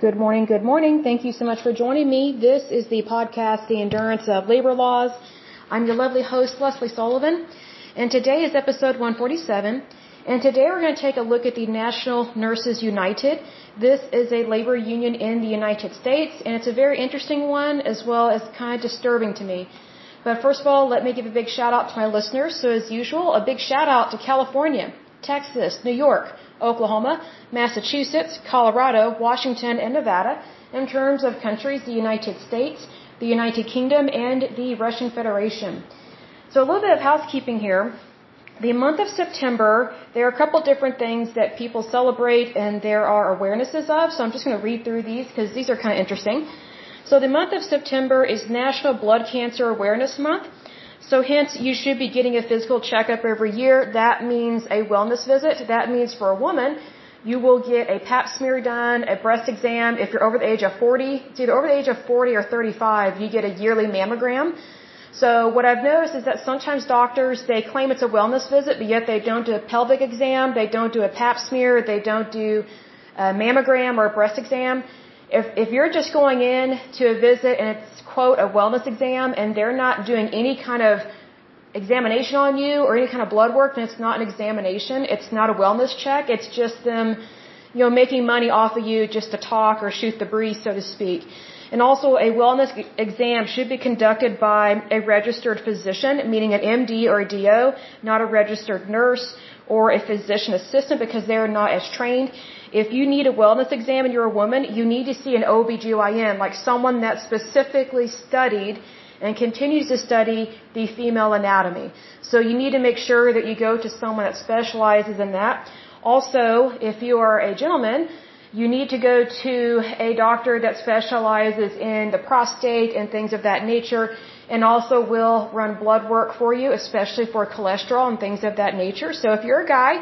Good morning, good morning. Thank you so much for joining me. This is the podcast, The Endurance of Labor Laws. I'm your lovely host, Lesley Sullivan, and today is episode 147. And today we're going to take a look at the National Nurses United. This is a labor union in the United States, and it's a very interesting one as well as kind of disturbing to me. But first of all, let me give a big shout out to my listeners. So as usual, a big shout out to California, Texas, New York, Oklahoma, Massachusetts, Colorado, Washington, and Nevada in terms of countries, the United States, the United Kingdom, and the Russian Federation. So a little bit of housekeeping here. The month of September, there are a couple different things that people celebrate and there are awarenesses of. So I'm just going to read through these because these are kind of interesting. So the month of September is National Blood Cancer Awareness Month. So hence you should be getting a physical checkup every year. That means a wellness visit. That means for a woman, you will get a pap smear done, a breast exam. If you're over the age of 40, it's either over the age of 40 or 35, you get a yearly mammogram. So what I've noticed is that sometimes doctors, they claim it's a wellness visit, but yet they don't do a pelvic exam, they don't do a pap smear, they don't do a mammogram or a breast exam. If, if you're just going in to a visit and it's, quote, a wellness exam and they're not doing any kind of examination on you or any kind of blood work, then it's not an examination. It's not a wellness check. It's just them, you know, making money off of you just to talk or shoot the breeze, so to speak. And also, a wellness exam should be conducted by a registered physician, meaning an MD or a DO, not a registered nurse or a physician assistant because they're not as trained. If you need a wellness exam and you're a woman, you need to see an OBGYN, like someone that specifically studied and continues to study the female anatomy. So you need to make sure that you go to someone that specializes in that. Also, if you are a gentleman, you need to go to a doctor that specializes in the prostate and things of that nature and also will run blood work for you, especially for cholesterol and things of that nature. So if you're a guy,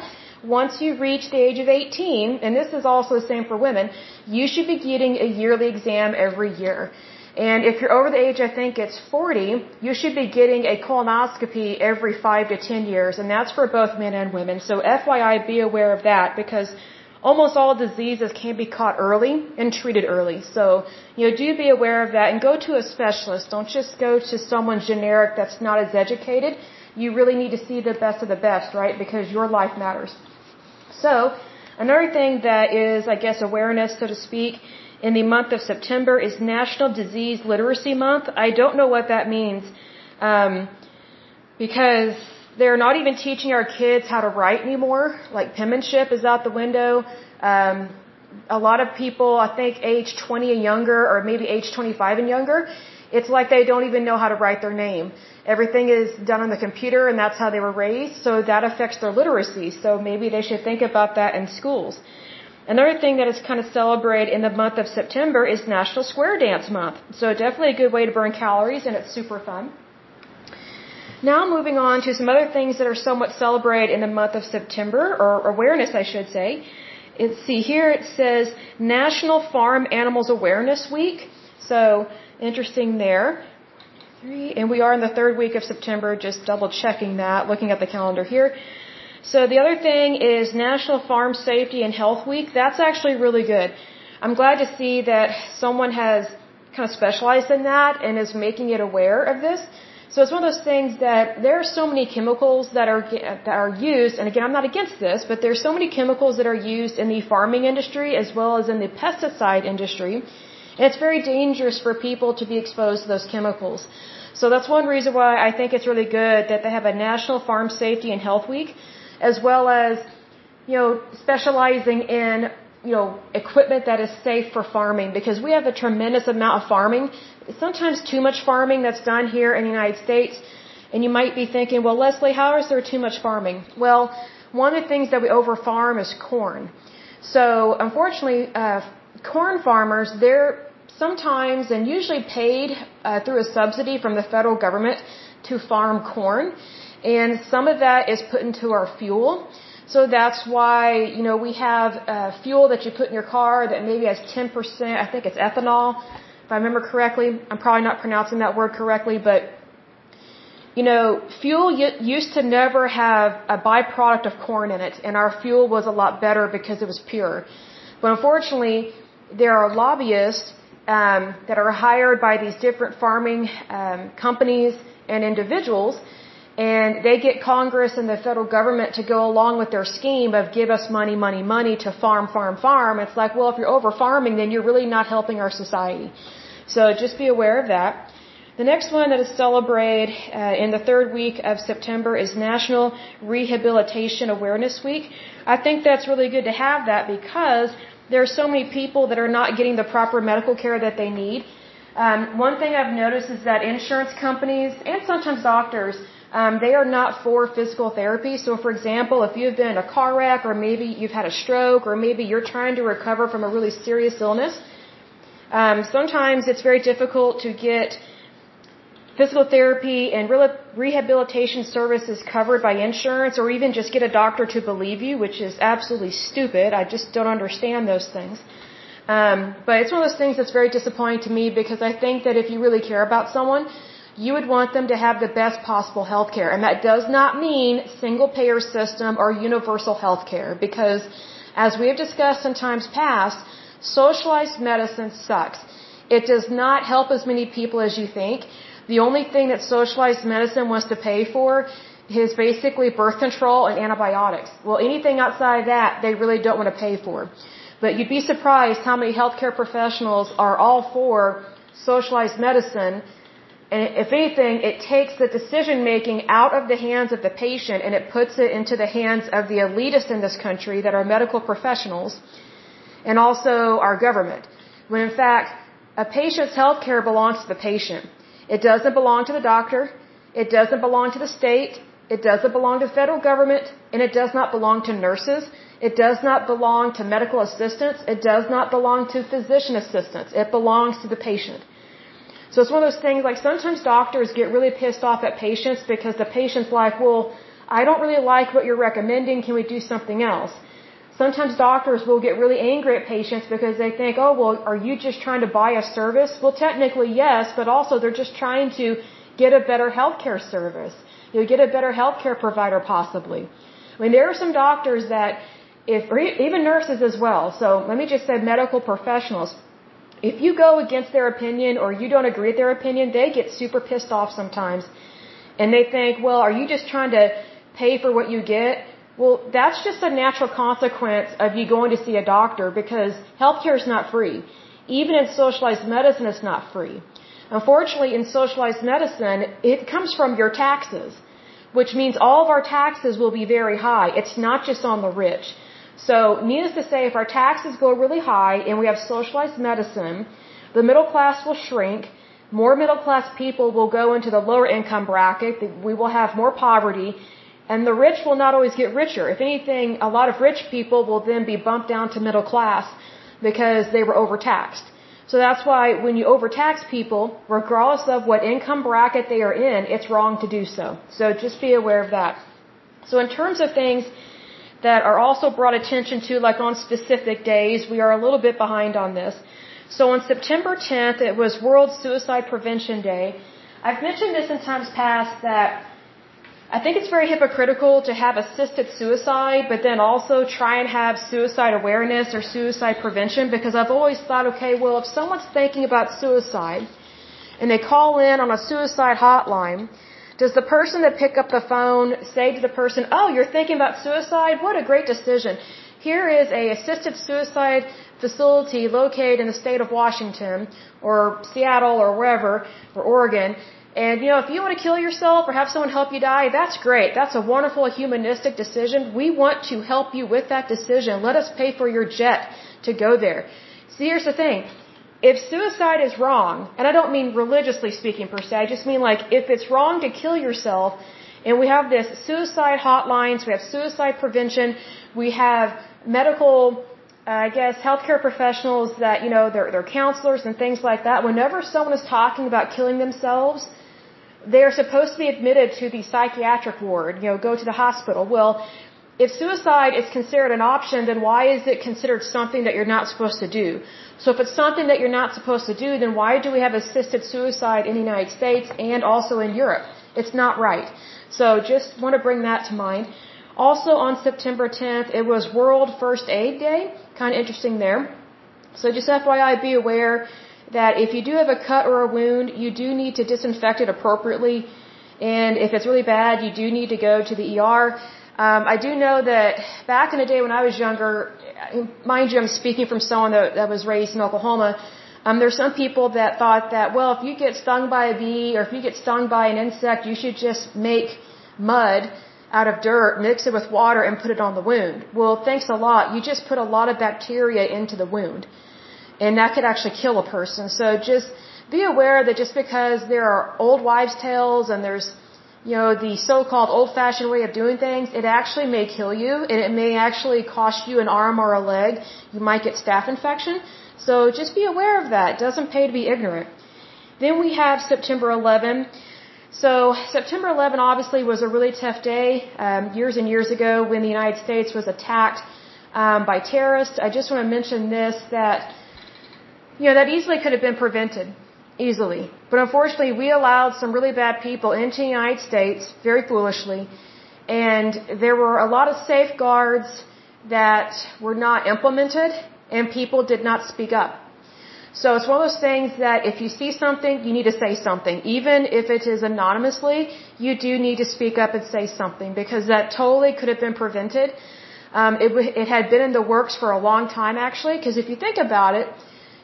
once you reach the age of 18, and this is also the same for women, you should be getting a yearly exam every year. And if you're over the age, I think it's 40, you should be getting a colonoscopy every 5 to 10 years, and that's for both men and women. So FYI, be aware of that because almost all diseases can be caught early and treated early. So, you know, do be aware of that and go to a specialist. Don't just go to someone generic that's not as educated. You really need to see the best of the best, right? Because your life matters. So, another thing that is, I guess, awareness, so to speak, in the month of September is National Disease Literacy Month. I don't know what that means. Um, because they're not even teaching our kids how to write anymore. Like penmanship is out the window. Um, a lot of people, I think age 20 and younger, or maybe age 25 and younger, it's like they don't even know how to write their name. Everything is done on the computer and that's how they were raised, so that affects their literacy. So maybe they should think about that in schools. Another thing that is kind of celebrated in the month of September is National Square Dance Month. So definitely a good way to burn calories and it's super fun. Now moving on to some other things that are somewhat celebrated in the month of September, or awareness I should say. It, see here it says National Farm Animals Awareness Week. So interesting there. Three, and we are in the third week of September, just double checking that, looking at the calendar here. So the other thing is National Farm Safety and Health Week. That's actually really good. I'm glad to see that someone has kind of specialized in that and is making it aware of this. So it's one of those things that there are so many chemicals that are that are used, and again, I'm not against this, but there's so many chemicals that are used in the farming industry as well as in the pesticide industry, and it's very dangerous for people to be exposed to those chemicals. So that's one reason why I think it's really good that they have a National Farm Safety and Health Week, as well as you know specializing in you know equipment that is safe for farming because we have a tremendous amount of farming sometimes too much farming that's done here in the United States. And you might be thinking, well, Lesley, how is there too much farming? Well, one of the things that we overfarm is corn. So, unfortunately, uh, corn farmers, they're sometimes and usually paid uh, through a subsidy from the federal government to farm corn. And some of that is put into our fuel. So that's why, you know, we have uh, fuel that you put in your car that maybe has 10%, I think it's ethanol, if I remember correctly. I'm probably not pronouncing that word correctly, but you know, fuel used to never have a byproduct of corn in it, and our fuel was a lot better because it was pure. But unfortunately, there are lobbyists um, that are hired by these different farming um, companies and individuals, and they get Congress and the federal government to go along with their scheme of give us money, money, money to farm, farm, farm. It's like, well, if you're over farming, then you're really not helping our society. So just be aware of that. The next one that is celebrated uh, in the third week of September is National Rehabilitation Awareness Week. I think that's really good to have that because there are so many people that are not getting the proper medical care that they need. Um, one thing I've noticed is that insurance companies and sometimes doctors, um, they are not for physical therapy. So, for example, if you've been in a car wreck or maybe you've had a stroke or maybe you're trying to recover from a really serious illness, um, sometimes it's very difficult to get physical therapy and rehabilitation services covered by insurance or even just get a doctor to believe you, which is absolutely stupid. I just don't understand those things. Um, but it's one of those things that's very disappointing to me because I think that if you really care about someone, you would want them to have the best possible health care. And that does not mean single payer system or universal health care because as we have discussed in times past, socialized medicine sucks. It does not help as many people as you think. The only thing that socialized medicine wants to pay for is basically birth control and antibiotics. Well, anything outside that, they really don't want to pay for. But you'd be surprised how many healthcare professionals are all for socialized medicine. And if anything, it takes the decision making out of the hands of the patient and it puts it into the hands of the elitists in this country that are medical professionals and also our government. When in fact, a patient's health care belongs to the patient. It doesn't belong to the doctor. It doesn't belong to the state. It doesn't belong to federal government. And it does not belong to nurses. It does not belong to medical assistants. It does not belong to physician assistants. It belongs to the patient. So it's one of those things like sometimes doctors get really pissed off at patients because the patient's like, well, I don't really like what you're recommending. Can we do something else? Sometimes doctors will get really angry at patients because they think, oh, well, are you just trying to buy a service? Well, technically, yes, but also they're just trying to get a better healthcare service. You know, get a better healthcare provider possibly. I mean, there are some doctors that if, or even nurses as well. So let me just say medical professionals. If you go against their opinion or you don't agree with their opinion, they get super pissed off sometimes. And they think, well, are you just trying to pay for what you get? Well, that's just a natural consequence of you going to see a doctor because healthcare is not free. Even in socialized medicine, it's not free. Unfortunately, in socialized medicine, it comes from your taxes, which means all of our taxes will be very high. It's not just on the rich. So, needless to say, if our taxes go really high and we have socialized medicine, the middle class will shrink, more middle class people will go into the lower income bracket, we will have more poverty, and the rich will not always get richer. If anything, a lot of rich people will then be bumped down to middle class because they were overtaxed. So that's why when you overtax people, regardless of what income bracket they are in, it's wrong to do so. So just be aware of that. So in terms of things that are also brought attention to, like on specific days, we are a little bit behind on this. So on September 10th, it was World Suicide Prevention Day. I've mentioned this in times past that I think it's very hypocritical to have assisted suicide, but then also try and have suicide awareness or suicide prevention because I've always thought, okay, well, if someone's thinking about suicide and they call in on a suicide hotline, does the person that pick up the phone say to the person, oh, you're thinking about suicide? What a great decision. Here is a assisted suicide facility located in the state of Washington or Seattle or wherever or Oregon and you know, if you want to kill yourself or have someone help you die, that's great. That's a wonderful humanistic decision. We want to help you with that decision. Let us pay for your jet to go there. See, here's the thing. If suicide is wrong, and I don't mean religiously speaking per se, I just mean like if it's wrong to kill yourself, and we have this suicide hotlines, we have suicide prevention, we have medical uh, I guess healthcare professionals that you know they're they're counselors and things like that. Whenever someone is talking about killing themselves, they are supposed to be admitted to the psychiatric ward, you know, go to the hospital. Well, if suicide is considered an option, then why is it considered something that you're not supposed to do? So if it's something that you're not supposed to do, then why do we have assisted suicide in the United States and also in Europe? It's not right. So just want to bring that to mind. Also on September 10th, it was World First Aid Day. Kind of interesting there. So just FYI, be aware that if you do have a cut or a wound, you do need to disinfect it appropriately. And if it's really bad, you do need to go to the ER. Um, I do know that back in the day when I was younger, mind you, I'm speaking from someone that, that was raised in Oklahoma. Um, there's some people that thought that, well, if you get stung by a bee or if you get stung by an insect, you should just make mud out of dirt, mix it with water, and put it on the wound. Well, thanks a lot. You just put a lot of bacteria into the wound. And that could actually kill a person. So just be aware that just because there are old wives' tales and there's, you know, the so-called old-fashioned way of doing things, it actually may kill you and it may actually cost you an arm or a leg. You might get staph infection. So just be aware of that. It doesn't pay to be ignorant. Then we have September 11. So September 11 obviously was a really tough day um, years and years ago when the United States was attacked um, by terrorists. I just want to mention this that you know that easily could have been prevented easily, but unfortunately we allowed some really bad people into the United States very foolishly, and there were a lot of safeguards that were not implemented, and people did not speak up. So it's one of those things that if you see something, you need to say something. Even if it is anonymously, you do need to speak up and say something because that totally could have been prevented. Um, it, it had been in the works for a long time actually because if you think about it,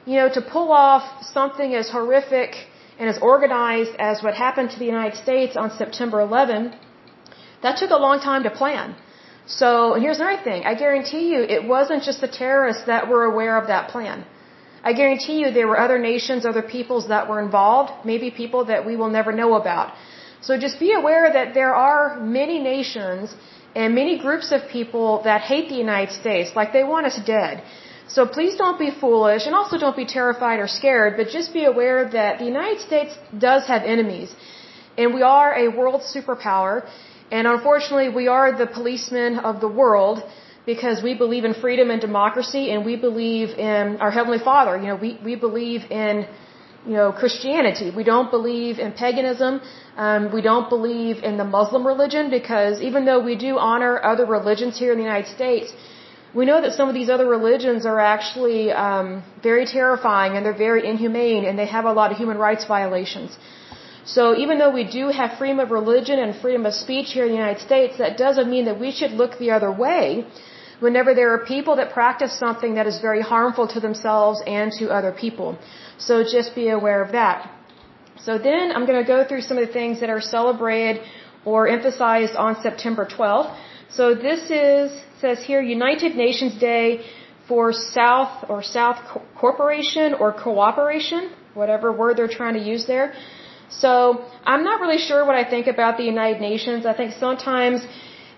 you know, to pull off something as horrific and as organized as what happened to the United States on September 11, that took a long time to plan. So, and here's another thing. I guarantee you it wasn't just the terrorists that were aware of that plan. I guarantee you there were other nations, other peoples that were involved, maybe people that we will never know about. So just be aware that there are many nations and many groups of people that hate the United States, like they want us dead. So please don't be foolish and also don't be terrified or scared, but just be aware that the United States does have enemies. And we are a world superpower. And unfortunately, we are the policemen of the world because we believe in freedom and democracy and we believe in our Heavenly Father. You know, we, we believe in, you know, Christianity. We don't believe in paganism. Um, we don't believe in the Muslim religion because even though we do honor other religions here in the United States, we know that some of these other religions are actually um, very terrifying and they're very inhumane and they have a lot of human rights violations. So even though we do have freedom of religion and freedom of speech here in the United States, that doesn't mean that we should look the other way whenever there are people that practice something that is very harmful to themselves and to other people. So just be aware of that. So then I'm going to go through some of the things that are celebrated or emphasized on September 12th. So this is, says here, United Nations Day for South or South Corporation or Cooperation, whatever word they're trying to use there. So I'm not really sure what I think about the United Nations. I think sometimes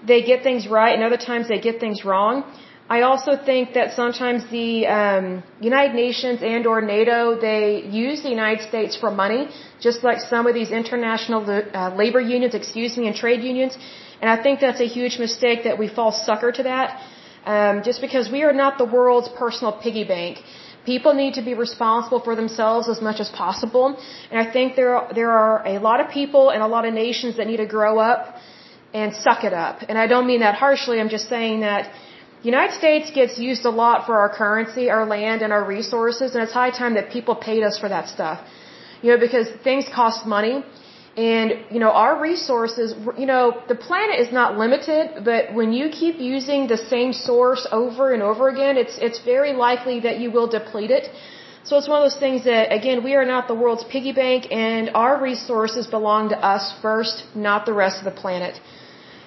they get things right and other times they get things wrong. I also think that sometimes the um, United Nations and or NATO they use the United States for money, just like some of these international uh, labor unions, excuse me, and trade unions. And I think that's a huge mistake that we fall sucker to that. Um, just because we are not the world's personal piggy bank. People need to be responsible for themselves as much as possible. And I think there are, there are a lot of people and a lot of nations that need to grow up and suck it up. And I don't mean that harshly. I'm just saying that the United States gets used a lot for our currency, our land, and our resources, and it's high time that people paid us for that stuff. You know, because things cost money, and you know our resources. You know, the planet is not limited, but when you keep using the same source over and over again, it's it's very likely that you will deplete it. So it's one of those things that, again, we are not the world's piggy bank, and our resources belong to us first, not the rest of the planet.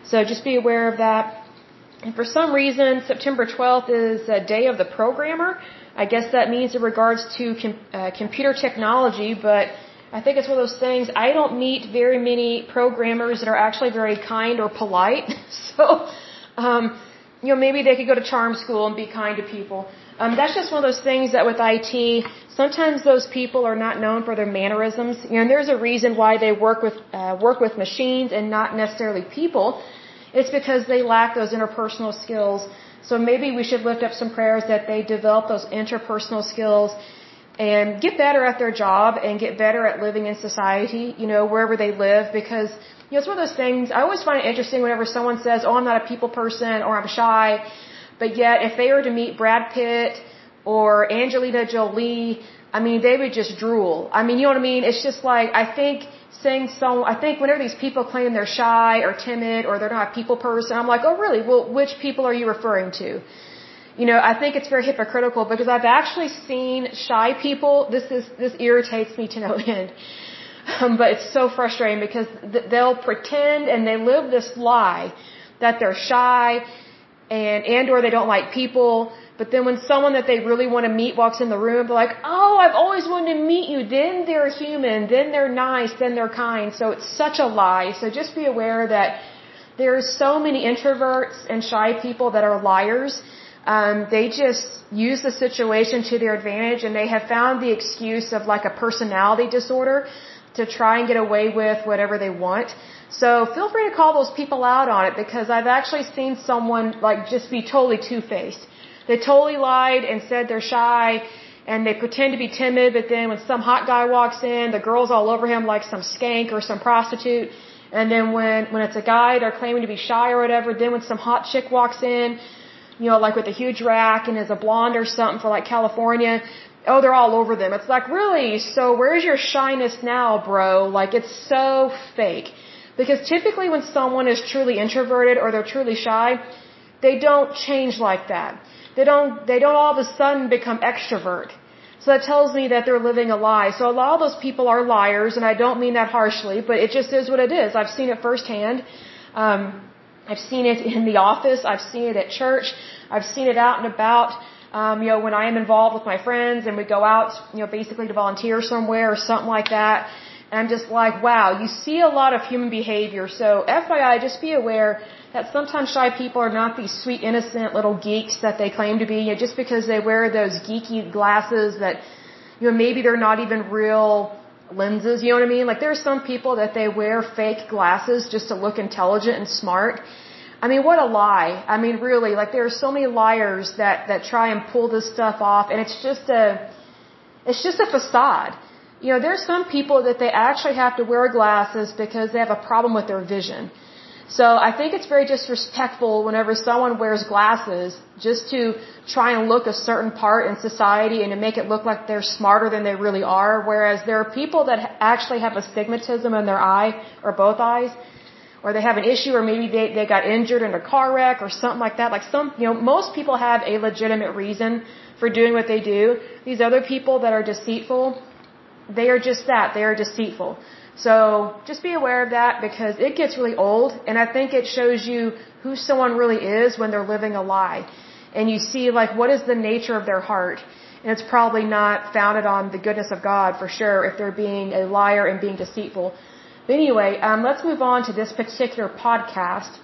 So just be aware of that. And for some reason, September 12th is a day of the programmer. I guess that means in regards to com uh, computer technology, but I think it's one of those things. I don't meet very many programmers that are actually very kind or polite. so, um, you know, maybe they could go to charm school and be kind to people. Um, that's just one of those things that with IT, sometimes those people are not known for their mannerisms. You know, and there's a reason why they work with uh, work with machines and not necessarily people. It's because they lack those interpersonal skills. So maybe we should lift up some prayers that they develop those interpersonal skills and get better at their job and get better at living in society, you know, wherever they live because you know, it's one of those things I always find it interesting whenever someone says, "Oh, I'm not a people person" or "I'm shy." But yet, if they were to meet Brad Pitt or Angelina Jolie, I mean, they would just drool. I mean, you know what I mean? It's just like, I think saying so, I think whenever these people claim they're shy or timid or they're not a people person, I'm like, oh really? Well, which people are you referring to? You know, I think it's very hypocritical because I've actually seen shy people. This is, this irritates me to no end. Um, but it's so frustrating because th- they'll pretend and they live this lie that they're shy and, and or they don't like people but then when someone that they really want to meet walks in the room, they're like, oh, I've always wanted to meet you. Then they're human. Then they're nice. Then they're kind. So it's such a lie. So just be aware that there's so many introverts and shy people that are liars. Um, they just use the situation to their advantage and they have found the excuse of like a personality disorder to try and get away with whatever they want. So feel free to call those people out on it because I've actually seen someone like just be totally two-faced they totally lied and said they're shy and they pretend to be timid, but then when some hot guy walks in, the girl's all over him like some skank or some prostitute. And then when, when it's a guy, they're claiming to be shy or whatever. Then when some hot chick walks in, you know, like with a huge rack and is a blonde or something for like California, oh, they're all over them. It's like, really? So where's your shyness now, bro? Like, it's so fake. Because typically when someone is truly introverted or they're truly shy, they don't change like that. They don't, they don't all of a sudden become extrovert. So that tells me that they're living a lie. So a lot of those people are liars, and I don't mean that harshly, but it just is what it is. I've seen it firsthand. Um, I've seen it in the office. I've seen it at church. I've seen it out and about. Um, you know, when I am involved with my friends and we go out, you know, basically to volunteer somewhere or something like that. And I'm just like, wow, you see a lot of human behavior. So FYI, just be aware that sometimes shy people are not these sweet, innocent little geeks that they claim to be. You know, just because they wear those geeky glasses that, you know, maybe they're not even real lenses. You know what I mean? Like there are some people that they wear fake glasses just to look intelligent and smart. I mean, what a lie. I mean, really, like there are so many liars that, that try and pull this stuff off and it's just a, it's just a facade. You know, there's some people that they actually have to wear glasses because they have a problem with their vision. So I think it's very disrespectful whenever someone wears glasses just to try and look a certain part in society and to make it look like they're smarter than they really are. Whereas there are people that actually have astigmatism in their eye or both eyes, or they have an issue, or maybe they, they got injured in a car wreck or something like that. Like some, you know, most people have a legitimate reason for doing what they do. These other people that are deceitful, they are just that. They are deceitful. So just be aware of that because it gets really old and I think it shows you who someone really is when they're living a lie. And you see like what is the nature of their heart. And it's probably not founded on the goodness of God for sure if they're being a liar and being deceitful. But anyway, um, let's move on to this particular podcast.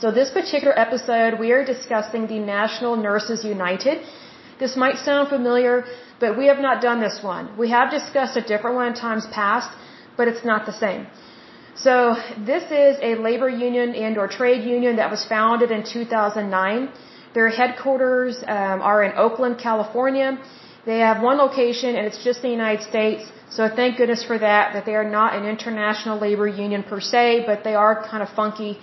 So this particular episode, we are discussing the National Nurses United. This might sound familiar, but we have not done this one. We have discussed a different one in times past, but it's not the same. So this is a labor union and or trade union that was founded in 2009. Their headquarters um, are in Oakland, California. They have one location and it's just the United States. So thank goodness for that, that they are not an international labor union per se, but they are kind of funky.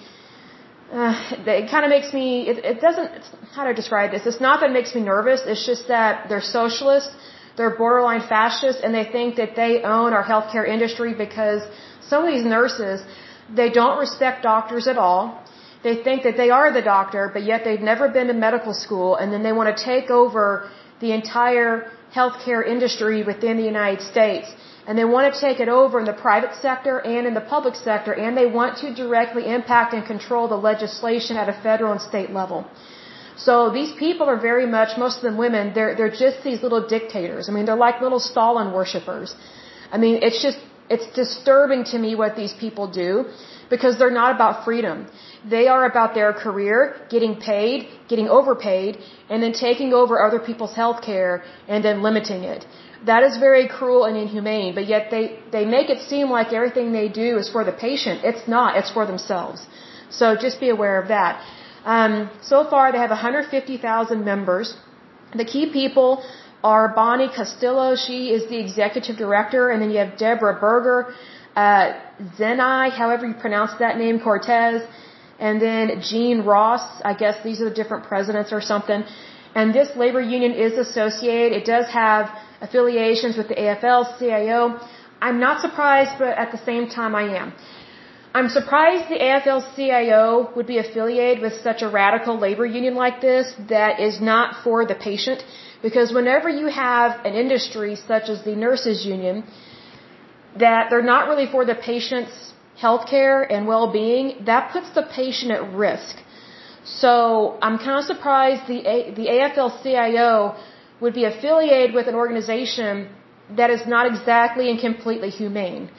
Uh, it kind of makes me, it, it doesn't, how I describe this? It's not that it makes me nervous, it's just that they're socialist they're borderline fascists and they think that they own our healthcare industry because some of these nurses, they don't respect doctors at all. They think that they are the doctor, but yet they've never been to medical school and then they want to take over the entire healthcare industry within the United States. And they want to take it over in the private sector and in the public sector and they want to directly impact and control the legislation at a federal and state level. So these people are very much, most of them women, they're, they're just these little dictators. I mean, they're like little Stalin worshippers. I mean, it's just, it's disturbing to me what these people do because they're not about freedom. They are about their career, getting paid, getting overpaid, and then taking over other people's health care and then limiting it. That is very cruel and inhumane, but yet they, they make it seem like everything they do is for the patient. It's not, it's for themselves. So just be aware of that. Um, so far, they have 150,000 members. The key people are Bonnie Castillo. She is the executive director, and then you have Deborah Burger, uh, Zenei, however you pronounce that name, Cortez, and then Jean Ross. I guess these are the different presidents or something. And this labor union is associated. It does have affiliations with the AFL-CIO. I'm not surprised, but at the same time I am. I'm surprised the AFL-CIO would be affiliated with such a radical labor union like this that is not for the patient. Because whenever you have an industry such as the nurses union, that they're not really for the patient's health care and well-being, that puts the patient at risk. So I'm kind of surprised the, A- the AFL-CIO would be affiliated with an organization that is not exactly and completely humane.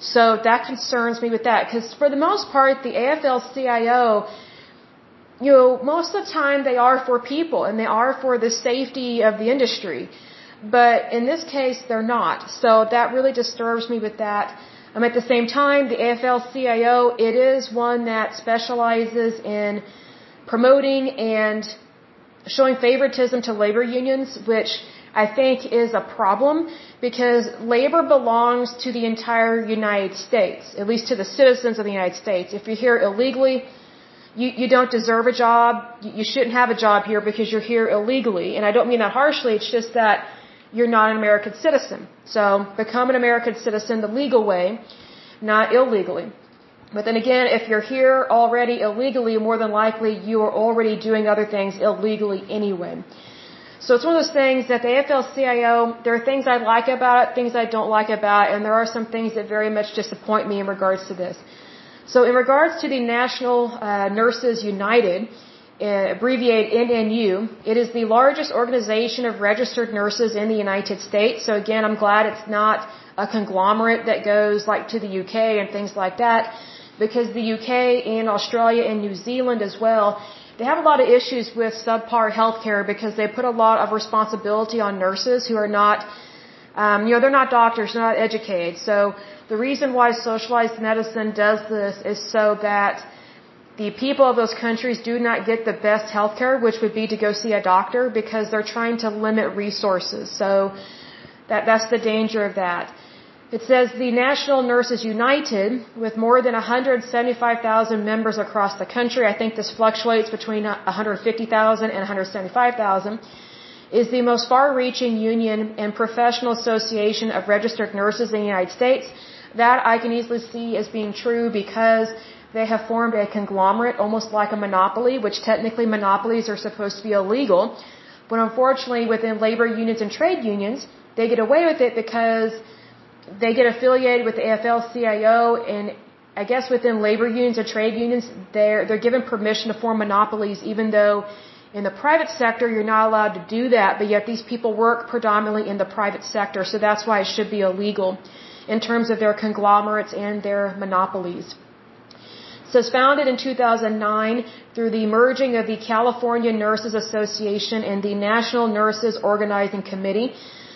So that concerns me with that because for the most part, the AFL-CIO, you know, most of the time they are for people and they are for the safety of the industry. But in this case, they're not. So that really disturbs me with that. Um, at the same time, the AFL-CIO, it is one that specializes in promoting and showing favoritism to labor unions, which I think is a problem because labor belongs to the entire United States, at least to the citizens of the United States. If you're here illegally, you, you don't deserve a job. You shouldn't have a job here because you're here illegally. And I don't mean that harshly. It's just that you're not an American citizen. So become an American citizen the legal way, not illegally. But then again, if you're here already illegally, more than likely you are already doing other things illegally anyway. So it's one of those things that the AFL-CIO, there are things I like about it, things I don't like about it, and there are some things that very much disappoint me in regards to this. So in regards to the National uh, Nurses United, uh, abbreviated NNU, it is the largest organization of registered nurses in the United States. So again, I'm glad it's not a conglomerate that goes like to the UK and things like that because the UK and Australia and New Zealand as well, they have a lot of issues with subpar healthcare because they put a lot of responsibility on nurses who are not, um, you know, they're not doctors, they're not educated. So the reason why socialized medicine does this is so that the people of those countries do not get the best healthcare, which would be to go see a doctor because they're trying to limit resources. So that, that's the danger of that. It says the National Nurses United, with more than 175,000 members across the country, I think this fluctuates between 150,000 and 175,000, is the most far-reaching union and professional association of registered nurses in the United States. That I can easily see as being true because they have formed a conglomerate, almost like a monopoly, which technically monopolies are supposed to be illegal. But unfortunately, within labor unions and trade unions, they get away with it because they get affiliated with the AFL-CIO, and I guess within labor unions or trade unions, they're they're given permission to form monopolies, even though in the private sector you're not allowed to do that. But yet these people work predominantly in the private sector, so that's why it should be illegal in terms of their conglomerates and their monopolies. It says founded in 2009 through the merging of the California Nurses Association and the National Nurses Organizing Committee.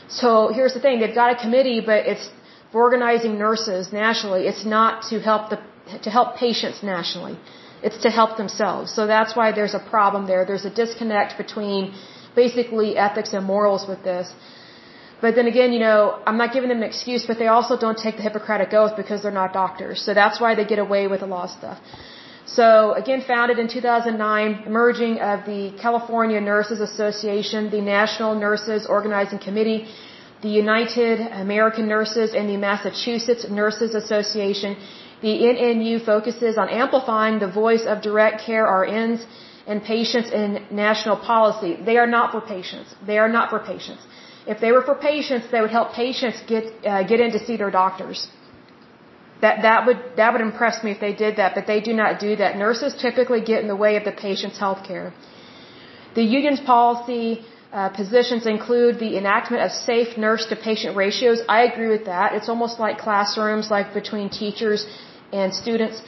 So here's the thing, they've got a committee, but it's organizing nurses nationally. It's not to help the to help patients nationally. It's to help themselves. So that's why there's a problem there. There's a disconnect between basically ethics and morals with this. But then again, you know, I'm not giving them an excuse, but they also don't take the Hippocratic Oath because they're not doctors. So that's why they get away with a lot of stuff. So again, founded in 2009, merging of the California Nurses Association, the National Nurses Organizing Committee, the United American Nurses and the Massachusetts Nurses Association. The NNU focuses on amplifying the voice of direct care RNs and patients in national policy. They are not for patients. They are not for patients. If they were for patients, they would help patients get uh, get in to see their doctors. That that would that would impress me if they did that, but they do not do that. Nurses typically get in the way of the patient's health care. The union's policy uh, positions include the enactment of safe nurse to patient ratios. I agree with that. It's almost like classrooms, like between teachers and students.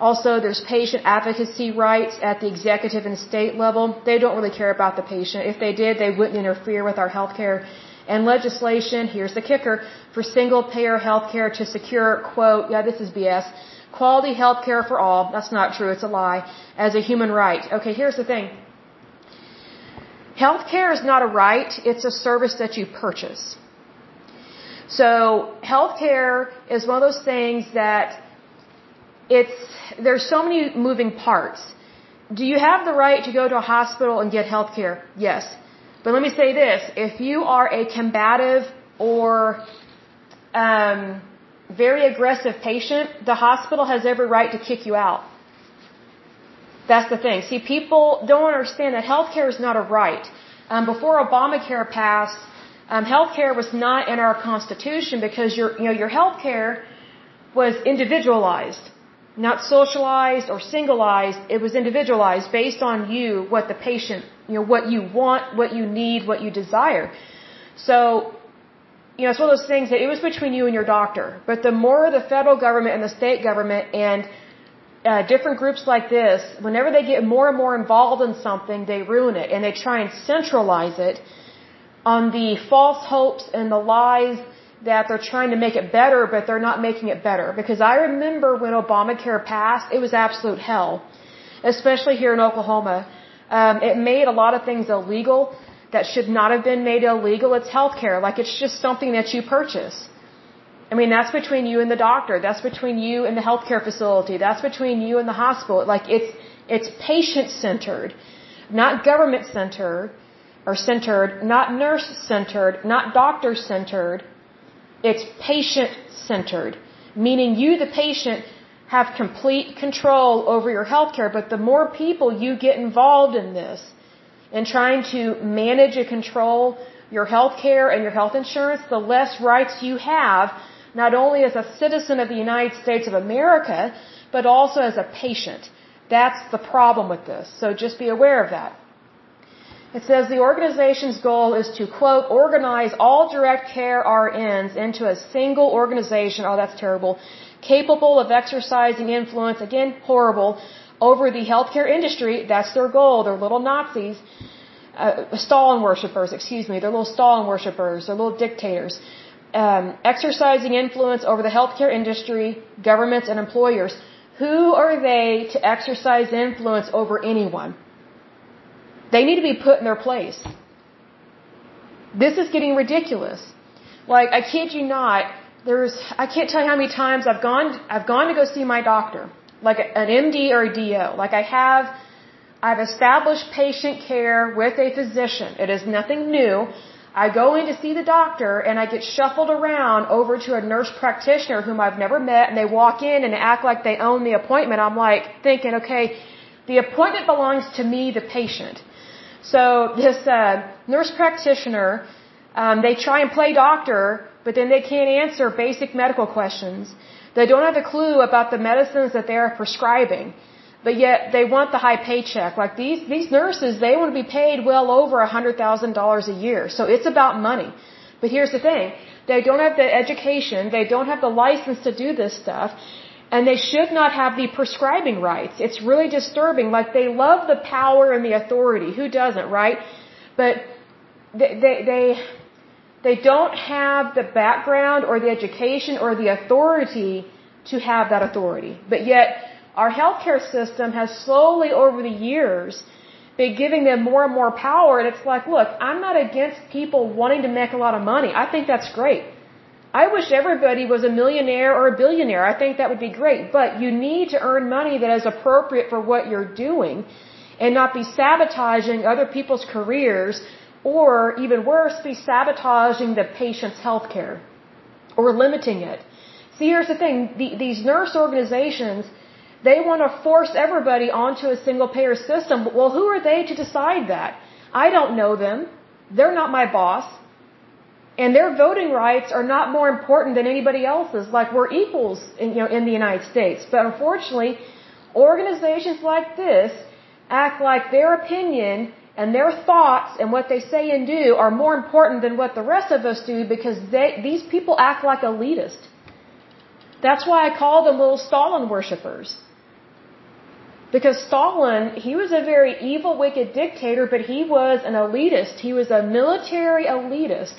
Also, there's patient advocacy rights at the executive and state level. They don't really care about the patient. If they did, they wouldn't interfere with our health care. And legislation, here's the kicker, for single payer health care to secure, quote, yeah, this is BS, quality health care for all, that's not true, it's a lie, as a human right. Okay, here's the thing. Healthcare is not a right, it's a service that you purchase. So, healthcare is one of those things that it's, there's so many moving parts do you have the right to go to a hospital and get health care? Yes. But let me say this. If you are a combative or um, very aggressive patient, the hospital has every right to kick you out. That's the thing. See, people don't understand that healthcare is not a right. Um, before Obamacare passed, um, healthcare was not in our Constitution because your, you know, your healthcare was individualized, not socialized or singleized. It was individualized based on you, what the patient, you know, what you want, what you need, what you desire. So you know, it's one of those things that it was between you and your doctor. But the more the federal government and the state government and uh, different groups like this, whenever they get more and more involved in something, they ruin it and they try and centralize it on the false hopes and the lies that they're trying to make it better, but they're not making it better. Because I remember when Obamacare passed, it was absolute hell, especially here in Oklahoma. Um, it made a lot of things illegal that should not have been made illegal. It's healthcare. Like it's just something that you purchase. I mean, that's between you and the doctor. That's between you and the healthcare facility. That's between you and the hospital. Like it's, it's patient centered, not government centered or centered, not nurse centered, not doctor centered. It's patient centered, meaning you, the patient, have complete control over your healthcare. But the more people you get involved in this, in trying to manage and control your health care and your health insurance, the less rights you have, not only as a citizen of the United States of America, but also as a patient. That's the problem with this. So just be aware of that. It says the organization's goal is to, quote, organize all direct care RNs into a single organization. Oh, that's terrible. Capable of exercising influence, again, horrible, over the healthcare industry. That's their goal. They're little Nazis. Uh, Stalin worshippers, excuse me. They're little Stalin worshippers. They're little dictators. Um, exercising influence over the healthcare industry, governments, and employers. Who are they to exercise influence over anyone? They need to be put in their place. This is getting ridiculous. Like, I kid you not, there's, I can't tell you how many times I've gone, I've gone to go see my doctor like an MD or a DO. Like I have, I've established patient care with a physician. It is nothing new. I go in to see the doctor and I get shuffled around over to a nurse practitioner whom I've never met and they walk in and act like they own the appointment. I'm like thinking, okay, the appointment belongs to me, the patient. So this uh, nurse practitioner, um, they try and play doctor, but then they can't answer basic medical questions. They don't have a clue about the medicines that they are prescribing, but yet they want the high paycheck. Like these, these nurses, they want to be paid well over a $100,000 a year. So it's about money. But here's the thing. They don't have the education. They don't have the license to do this stuff. And they should not have the prescribing rights. It's really disturbing. Like they love the power and the authority. Who doesn't, right? But they, they, they they don't have the background or the education or the authority to have that authority. But yet, our healthcare system has slowly over the years been giving them more and more power. And it's like, look, I'm not against people wanting to make a lot of money. I think that's great. I wish everybody was a millionaire or a billionaire. I think that would be great. But you need to earn money that is appropriate for what you're doing and not be sabotaging other people's careers or even worse, be sabotaging the patient's health care or limiting it. See, here's the thing. The, these nurse organizations, they want to force everybody onto a single payer system. Well, who are they to decide that? I don't know them. They're not my boss. And their voting rights are not more important than anybody else's. Like we're equals in, you know, in the United States. But unfortunately, organizations like this act like their opinion and their thoughts and what they say and do are more important than what the rest of us do because they, these people act like elitists. That's why I call them little Stalin worshippers. Because Stalin, he was a very evil, wicked dictator, but he was an elitist. He was a military elitist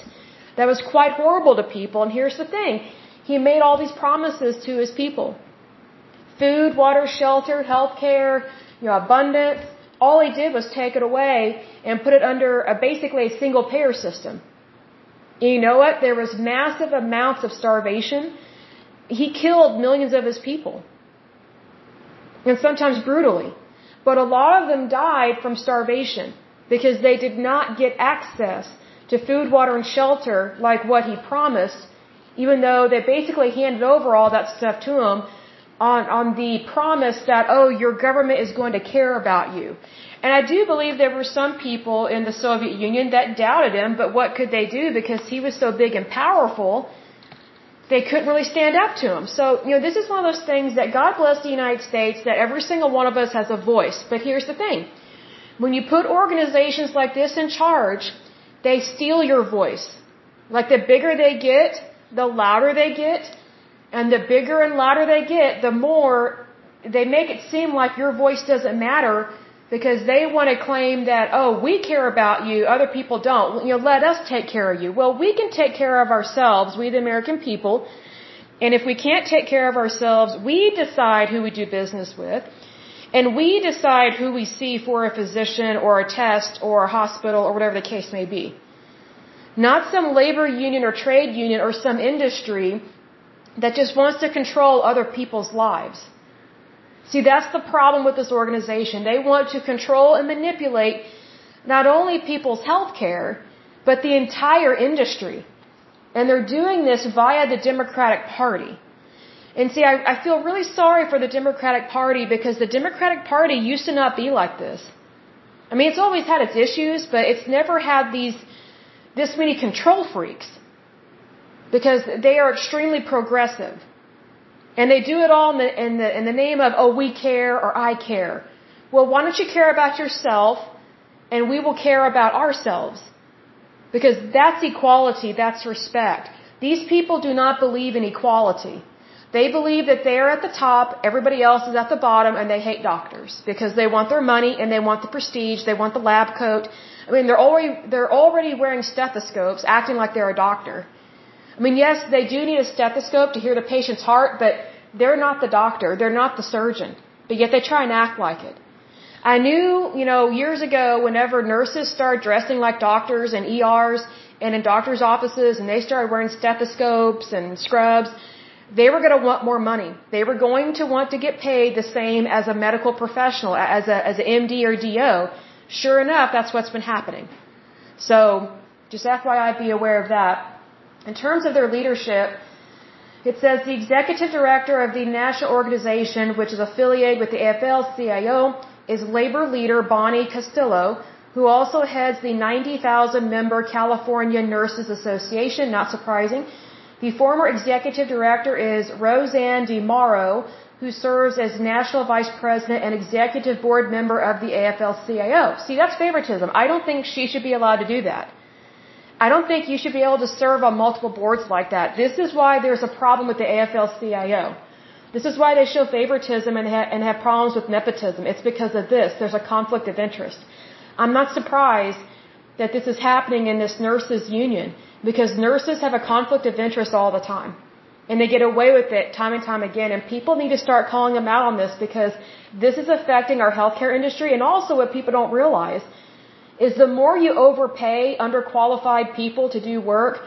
that was quite horrible to people. And here's the thing. He made all these promises to his people. Food, water, shelter, health care, you know, abundance. All he did was take it away and put it under a, basically a single payer system. And you know what? There was massive amounts of starvation. He killed millions of his people. And sometimes brutally. but a lot of them died from starvation because they did not get access to food, water, and shelter like what he promised, even though they basically handed over all that stuff to him on, on the promise that, oh, your government is going to care about you. And I do believe there were some people in the Soviet Union that doubted him, but what could they do because he was so big and powerful? They couldn't really stand up to him. So, you know, this is one of those things that God bless the United States that every single one of us has a voice. But here's the thing. When you put organizations like this in charge, they steal your voice. Like the bigger they get, the louder they get, and the bigger and louder they get, the more they make it seem like your voice doesn't matter because they want to claim that, oh, we care about you, other people don't. You know, let us take care of you. Well, we can take care of ourselves, we the American people. And if we can't take care of ourselves, we decide who we do business with. And we decide who we see for a physician or a test or a hospital or whatever the case may be. Not some labor union or trade union or some industry that just wants to control other people's lives. See, that's the problem with this organization. They want to control and manipulate not only people's health care, but the entire industry. And they're doing this via the Democratic Party. And see, I, I feel really sorry for the Democratic Party because the Democratic Party used to not be like this. I mean, it's always had its issues, but it's never had these, this many control freaks. Because they are extremely progressive. And they do it all in the, in the, in the name of, oh, we care or I care. Well, why don't you care about yourself and we will care about ourselves? Because that's equality, that's respect. These people do not believe in equality. They believe that they're at the top, everybody else is at the bottom, and they hate doctors because they want their money and they want the prestige, they want the lab coat. I mean, they're already they're already wearing stethoscopes, acting like they're a doctor. I mean, yes, they do need a stethoscope to hear the patient's heart, but they're not the doctor, they're not the surgeon, but yet they try and act like it. I knew, you know, years ago, whenever nurses started dressing like doctors in ERs and in doctors' offices, and they started wearing stethoscopes and scrubs, they were going to want more money. They were going to want to get paid the same as a medical professional, as a as an MD or DO. Sure enough, that's what's been happening. So, just FYI, be aware of that. In terms of their leadership, it says the executive director of the national organization, which is affiliated with the AFL-CIO, is labor leader Bonnie Castillo, who also heads the 90,000 member California Nurses Association, not surprising. The former executive director is RoseAnn DeMoro, who serves as national vice president and executive board member of the AFL-CIO. See, that's favoritism. I don't think she should be allowed to do that. I don't think you should be able to serve on multiple boards like that. This is why there's a problem with the AFL-CIO. This is why they show favoritism and, ha and have problems with nepotism. It's because of this. There's a conflict of interest. I'm not surprised that this is happening in this nurses union because nurses have a conflict of interest all the time. And they get away with it time and time again. And people need to start calling them out on this because this is affecting our healthcare industry and also what people don't realize is the more you overpay underqualified people to do work,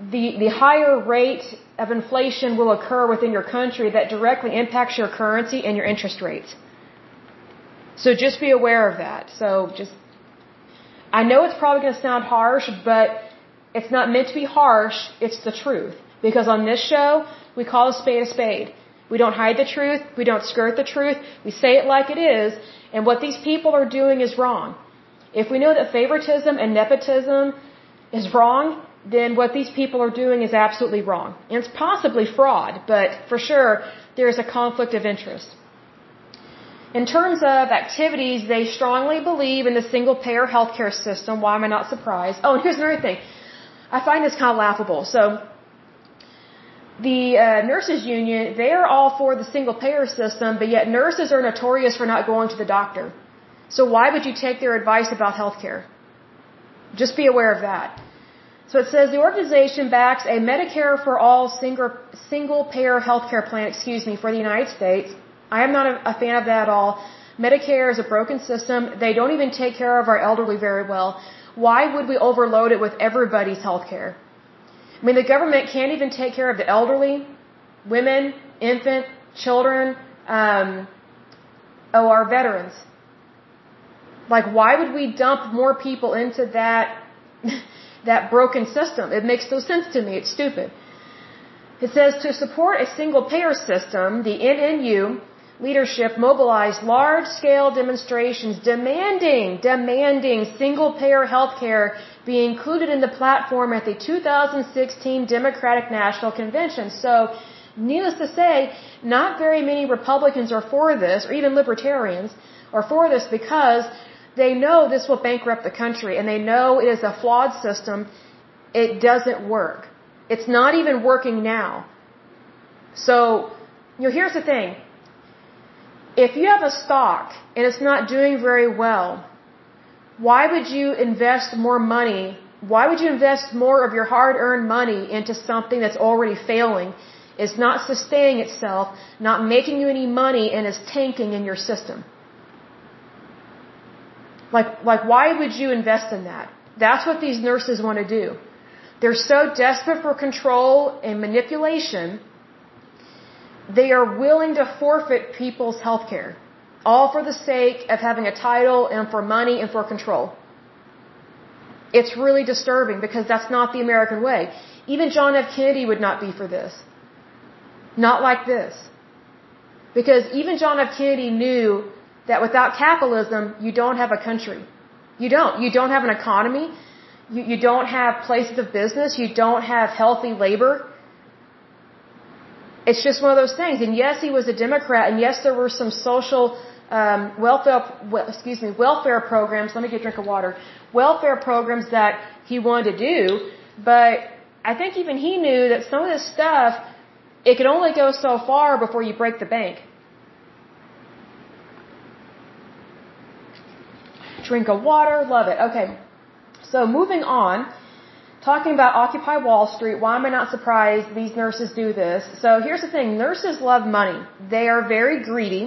the, the higher rate of inflation will occur within your country that directly impacts your currency and your interest rates. So just be aware of that. So just, I know it's probably going to sound harsh, but it's not meant to be harsh, it's the truth. Because on this show, we call a spade a spade. We don't hide the truth, we don't skirt the truth, we say it like it is, and what these people are doing is wrong. If we know that favoritism and nepotism is wrong, then what these people are doing is absolutely wrong. And it's possibly fraud, but for sure, there's a conflict of interest. In terms of activities, they strongly believe in the single payer healthcare system. Why am I not surprised? Oh, and here's another thing. I find this kind of laughable. So, the uh, nurses union, they are all for the single payer system, but yet nurses are notorious for not going to the doctor. So why would you take their advice about healthcare? Just be aware of that. So it says the organization backs a Medicare for all single, single payer healthcare plan, excuse me, for the United States. I am not a, a fan of that at all. Medicare is a broken system. They don't even take care of our elderly very well. Why would we overload it with everybody's healthcare? I mean, the government can't even take care of the elderly, women, infant, children, um, oh, our veterans. Like, why would we dump more people into that, that broken system? It makes no sense to me. It's stupid. It says to support a single payer system, the NNU leadership mobilized large scale demonstrations demanding, demanding single payer healthcare be included in the platform at the 2016 Democratic National Convention. So, needless to say, not very many Republicans are for this, or even libertarians are for this because they know this will bankrupt the country and they know it is a flawed system. It doesn't work. It's not even working now. So, you know, here's the thing. If you have a stock and it's not doing very well, why would you invest more money? Why would you invest more of your hard earned money into something that's already failing, is not sustaining itself, not making you any money, and is tanking in your system? Like, like, why would you invest in that? That's what these nurses want to do. They're so desperate for control and manipulation, they are willing to forfeit people's health care all for the sake of having a title and for money and for control. It's really disturbing because that's not the American way. Even John F. Kennedy would not be for this. Not like this. Because even John F. Kennedy knew that without capitalism, you don't have a country. You don't. You don't have an economy. You, you don't have places of business. You don't have healthy labor. It's just one of those things. And yes, he was a Democrat, and yes, there were some social um, welfare, well, excuse me, welfare programs. Let me get a drink of water. Welfare programs that he wanted to do, but I think even he knew that some of this stuff, it could only go so far before you break the bank. Drink of water, love it. Okay, so moving on, talking about Occupy Wall Street. Why am I not surprised these nurses do this? So here's the thing: nurses love money. They are very greedy.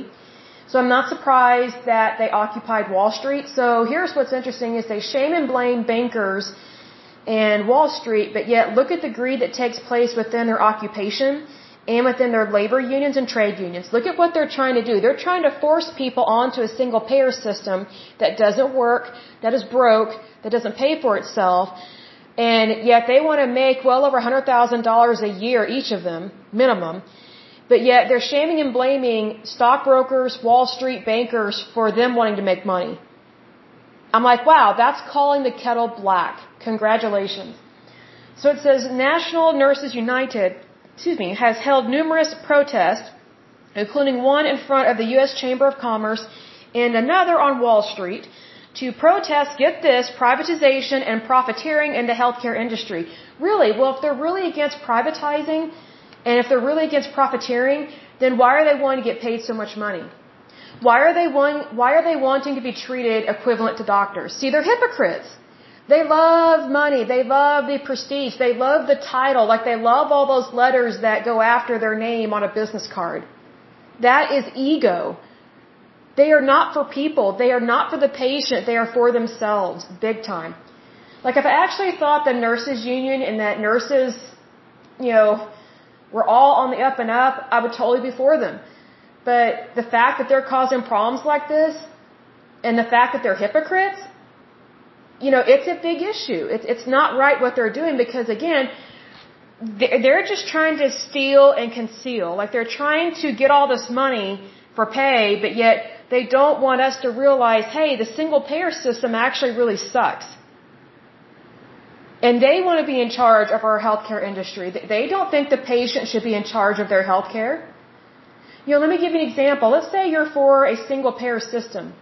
So I'm not surprised that they occupied Wall Street. So here's what's interesting is they shame and blame bankers and Wall Street, but yet look at the greed that takes place within their occupation and within their labor unions and trade unions. Look at what they're trying to do. They're trying to force people onto a single payer system that doesn't work, that is broke, that doesn't pay for itself. And yet they want to make well over $100,000 a year, each of them, minimum. But yet they're shaming and blaming stockbrokers, Wall Street bankers for them wanting to make money. I'm like, wow, that's calling the kettle black. Congratulations. So it says National Nurses United, excuse me, has held numerous protests, including one in front of the U.S. Chamber of Commerce and another on Wall Street, to protest, get this, privatization and profiteering in the healthcare industry. Really? Well, if they're really against privatizing, and if they're really against profiteering, then why are they wanting to get paid so much money? Why are they want, why are they wanting to be treated equivalent to doctors? See, they're hypocrites. They love money. They love the prestige. They love the title. Like they love all those letters that go after their name on a business card. That is ego. They are not for people. They are not for the patient. They are for themselves, big time. Like if I actually thought the nurses union and that nurses, you know, we're all on the up and up, I would totally be for them. But the fact that they're causing problems like this, and the fact that they're hypocrites, you know, it's a big issue. It's, it's not right what they're doing because, again, they're just trying to steal and conceal. Like they're trying to get all this money for pay, but yet they don't want us to realize, hey, the single payer system actually really sucks. And they want to be in charge of our healthcare industry. They don't think the patient should be in charge of their healthcare. You know, let me give you an example. Let's say you're for a single payer system.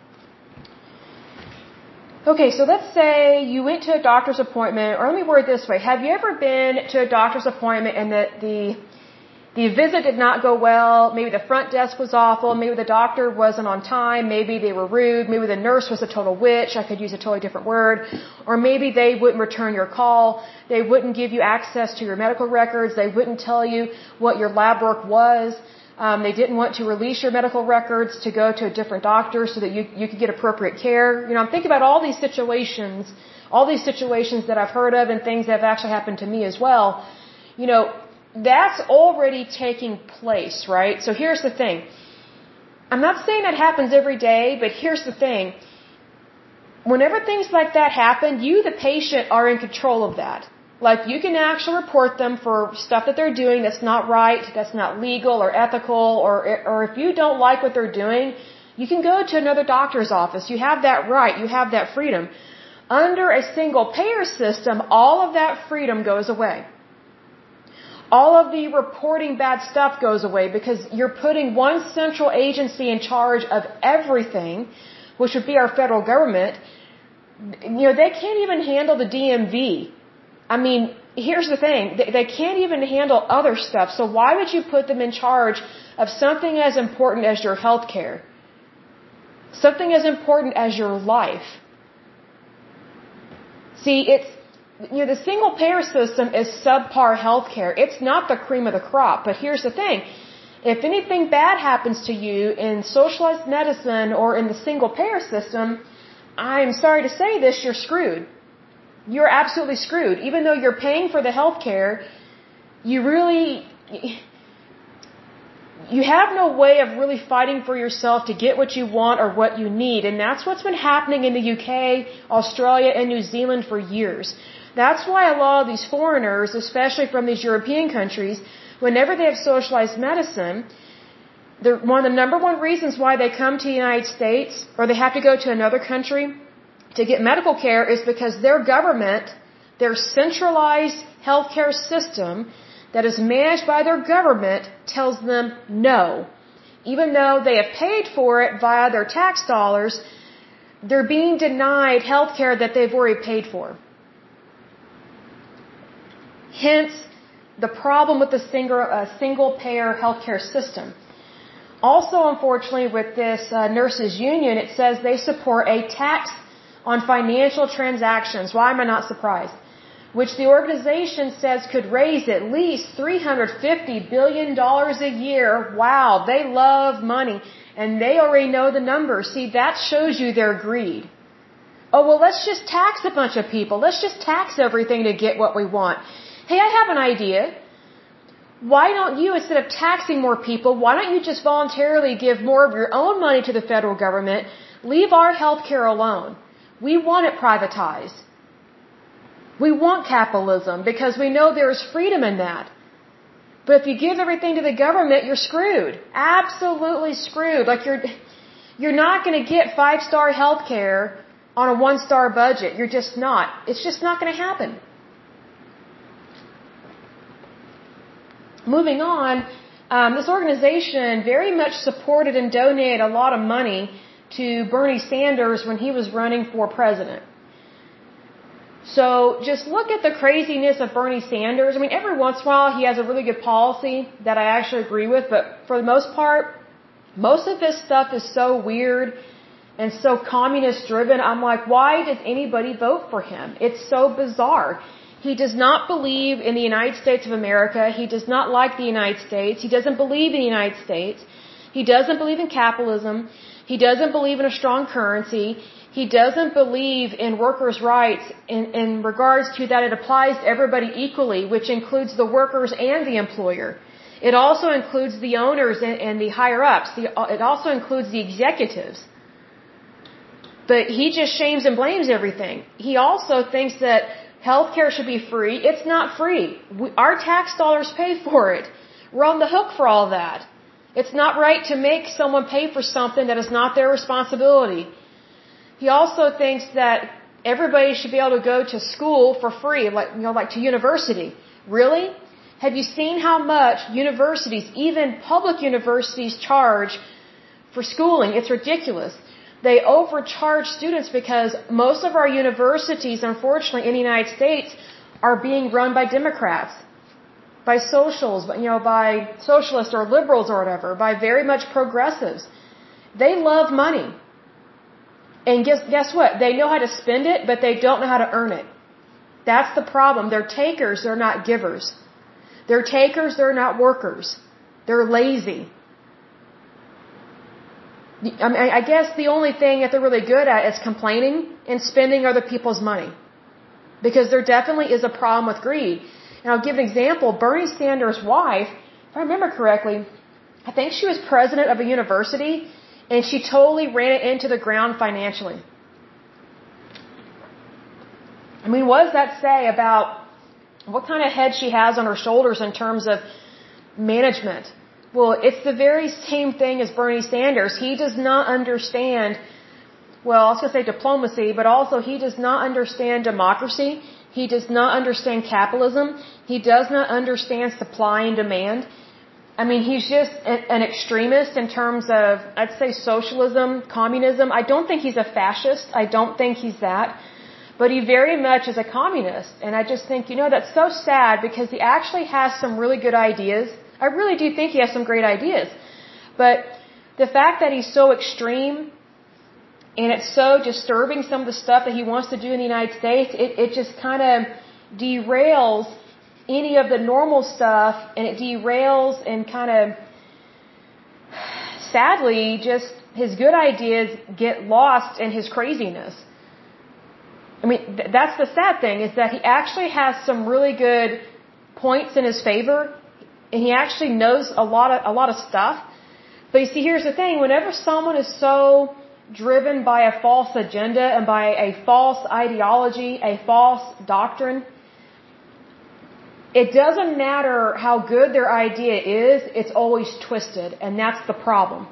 Okay, so let's say you went to a doctor's appointment, or let me word it this way. Have you ever been to a doctor's appointment and that the the visit did not go well. Maybe the front desk was awful. Maybe the doctor wasn't on time. Maybe they were rude. Maybe the nurse was a total witch. I could use a totally different word. Or maybe they wouldn't return your call. They wouldn't give you access to your medical records. They wouldn't tell you what your lab work was. Um, they didn't want to release your medical records to go to a different doctor so that you, you could get appropriate care. You know, I'm thinking about all these situations, all these situations that I've heard of and things that have actually happened to me as well. You know, that's already taking place, right? So here's the thing. I'm not saying that happens every day, but here's the thing. whenever things like that happen, you, the patient, are in control of that. Like you can actually report them for stuff that they're doing that's not right, that's not legal or ethical, or or if you don't like what they're doing, you can go to another doctor's office. You have that right. You have that freedom. Under a single payer system, all of that freedom goes away. All of the reporting bad stuff goes away because you're putting one central agency in charge of everything, which would be our federal government. You know, they can't even handle the DMV I mean, here's the thing. They, they can't even handle other stuff. So why would you put them in charge of something as important as your health care? Something as important as your life? See, it's, you know, the single payer system is subpar health care. It's not the cream of the crop. But here's the thing. If anything bad happens to you in socialized medicine or in the single payer system, I'm sorry to say this, you're screwed you're absolutely screwed. Even though you're paying for the health care, you really, you have no way of really fighting for yourself to get what you want or what you need. And that's what's been happening in the UK, Australia, and New Zealand for years. That's why a lot of these foreigners, especially from these European countries, whenever they have socialized medicine, one of the number one reasons why they come to the United States or they have to go to another country to get medical care is because their government, their centralized healthcare system that is managed by their government tells them no. Even though they have paid for it via their tax dollars, they're being denied health care that they've already paid for. Hence, the problem with the single, uh, single payer healthcare system. Also, unfortunately, with this uh, nurses union, it says they support a tax on financial transactions. Why am I not surprised? Which the organization says could raise at least $350 billion a year. Wow, they love money. And they already know the numbers. See, that shows you their greed. Oh, well, let's just tax a bunch of people. Let's just tax everything to get what we want. Hey, I have an idea. Why don't you, instead of taxing more people, why don't you just voluntarily give more of your own money to the federal government? Leave our health care alone. We want it privatized. We want capitalism because we know there is freedom in that. But if you give everything to the government, you're screwed. Absolutely screwed. Like you're, you're not going to get five star health care on a one star budget. You're just not. It's just not going to happen. Moving on, um, this organization very much supported and donated a lot of money to Bernie Sanders when he was running for president. So just look at the craziness of Bernie Sanders. I mean, every once in a while he has a really good policy that I actually agree with, but for the most part, most of his stuff is so weird and so communist driven. I'm like, why does anybody vote for him? It's so bizarre. He does not believe in the United States of America. He does not like the United States. He doesn't believe in the United States. He doesn't believe in capitalism. He doesn't believe in a strong currency. He doesn't believe in workers' rights in, in regards to that it applies to everybody equally, which includes the workers and the employer. It also includes the owners and, and the higher ups. The, it also includes the executives. But he just shames and blames everything. He also thinks that healthcare should be free. It's not free. We, our tax dollars pay for it. We're on the hook for all that. It's not right to make someone pay for something that is not their responsibility. He also thinks that everybody should be able to go to school for free, like you know, like to university. Really? Have you seen how much universities, even public universities, charge for schooling? It's ridiculous. They overcharge students because most of our universities, unfortunately, in the United States, are being run by Democrats by socials, but you know, by socialists or liberals or whatever, by very much progressives. They love money. And guess, guess what? They know how to spend it, but they don't know how to earn it. That's the problem. They're takers, they're not givers. They're takers, they're not workers. They're lazy. I, mean, I guess the only thing that they're really good at is complaining and spending other people's money. Because there definitely is a problem with greed. And I'll give an example. Bernie Sanders' wife, if I remember correctly, I think she was president of a university and she totally ran it into the ground financially. I mean, what does that say about what kind of head she has on her shoulders in terms of management? Well, it's the very same thing as Bernie Sanders. He does not understand, well, I was going to say diplomacy, but also he does not understand democracy. He does not understand capitalism. He does not understand supply and demand. I mean, he's just an extremist in terms of, I'd say, socialism, communism. I don't think he's a fascist. I don't think he's that. But he very much is a communist. And I just think, you know, that's so sad because he actually has some really good ideas. I really do think he has some great ideas. But the fact that he's so extreme and it's so disturbing some of the stuff that he wants to do in the United States, it, it just kind of derails any of the normal stuff and it derails and kind of sadly just his good ideas get lost in his craziness. I mean, th- that's the sad thing is that he actually has some really good points in his favor and he actually knows a lot of a lot of stuff. But you see, here's the thing: whenever someone is so driven by a false agenda and by a false ideology, a false doctrine, it doesn't matter how good their idea is, it's always twisted, and that's the problem.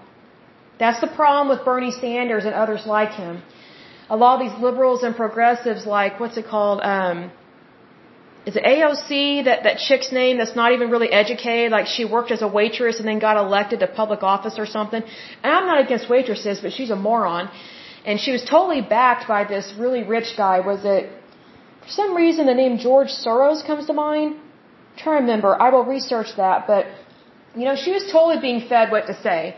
That's the problem with Bernie Sanders and others like him. A lot of these liberals and progressives, like, what's it called? Um, is it AOC, that, that chick's name that's not even really educated, like she worked as a waitress and then got elected to public office or something. And I'm not against waitresses, but she's a moron. And she was totally backed by this really rich guy. Was it, for some reason, the name George Soros comes to mind? I'm trying to remember. I will research that. But, you know, she was totally being fed what to say.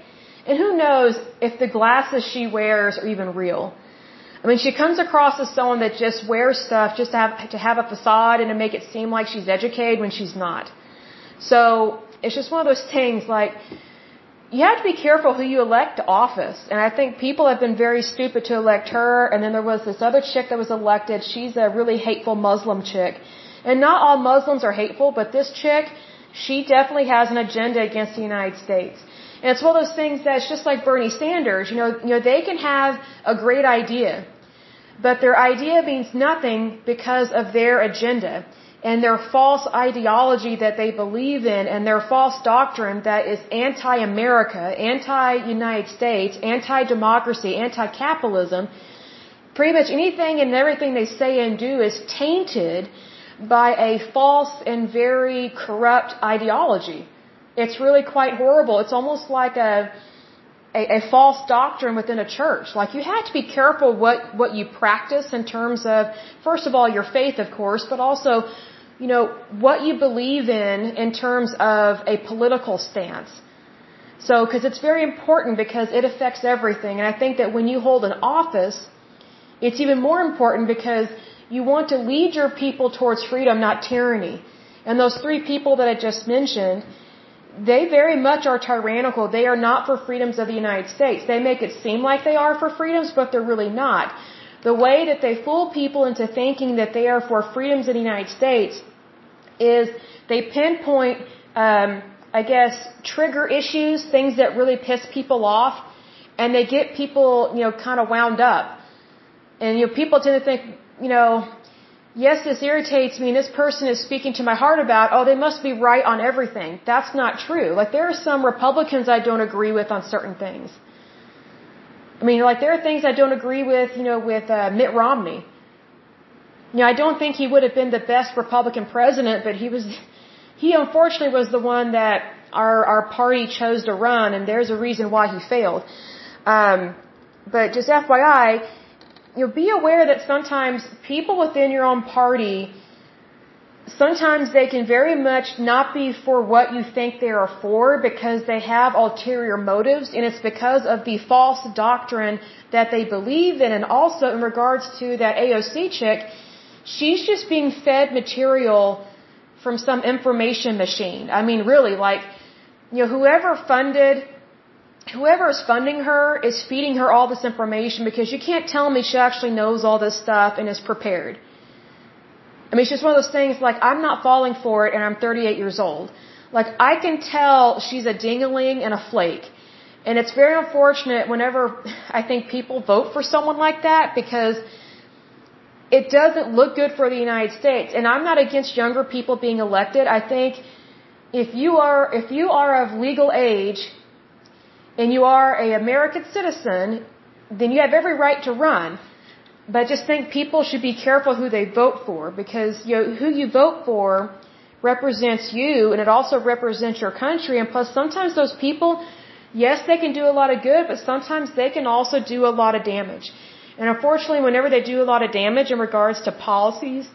And who knows if the glasses she wears are even real. I mean, she comes across as someone that just wears stuff just to have to have a facade and to make it seem like she's educated when she's not. So it's just one of those things like you have to be careful who you elect to office. And I think people have been very stupid to elect her. And then there was this other chick that was elected. She's a really hateful Muslim chick. And not all Muslims are hateful, but this chick, she definitely has an agenda against the United States. And it's one of those things that's just like Bernie Sanders. You know, you know, they can have a great idea, but their idea means nothing because of their agenda and their false ideology that they believe in and their false doctrine that is anti-America, anti-United States, anti-democracy, anti-capitalism. Pretty much anything and everything they say and do is tainted by a false and very corrupt ideology. It's really quite horrible. It's almost like a, a, a false doctrine within a church. Like you have to be careful what, what you practice in terms of, first of all, your faith, of course, but also, you know, what you believe in in terms of a political stance. So, because it's very important because it affects everything. And I think that when you hold an office, it's even more important because you want to lead your people towards freedom, not tyranny. And those three people that I just mentioned, they very much are tyrannical. They are not for freedoms of the United States. They make it seem like they are for freedoms, but they're really not. The way that they fool people into thinking that they are for freedoms of the United States is they pinpoint, um, I guess, trigger issues, things that really piss people off, and they get people, you know, kind of wound up. And, you know, people tend to think, you know, yes, this irritates me and this person is speaking to my heart about, oh, they must be right on everything. That's not true. Like, there are some Republicans I don't agree with on certain things. I mean, like, there are things I don't agree with, you know, with uh, Mitt Romney. You know, I don't think he would have been the best Republican president, but he was, he unfortunately was the one that our, our party chose to run, and there's a reason why he failed. Um, but just FYI, you know, be aware that sometimes people within your own party, sometimes they can very much not be for what you think they are for because they have ulterior motives, and it's because of the false doctrine that they believe in. And also, in regards to that AOC chick, she's just being fed material from some information machine. I mean, really, like, you know, whoever funded whoever is funding her is feeding her all this information because you can't tell me she actually knows all this stuff and is prepared. I mean, it's just one of those things like I'm not falling for it and I'm 38 years old. Like I can tell she's a dingaling and a flake. And it's very unfortunate whenever I think people vote for someone like that because it doesn't look good for the United States. And I'm not against younger people being elected. I think if you are if you are of legal age and you are a American citizen, then you have every right to run. But I just think people should be careful who they vote for because you know, who you vote for represents you and it also represents your country and plus sometimes those people yes they can do a lot of good but sometimes they can also do a lot of damage. And unfortunately, whenever they do a lot of damage in regards to policies,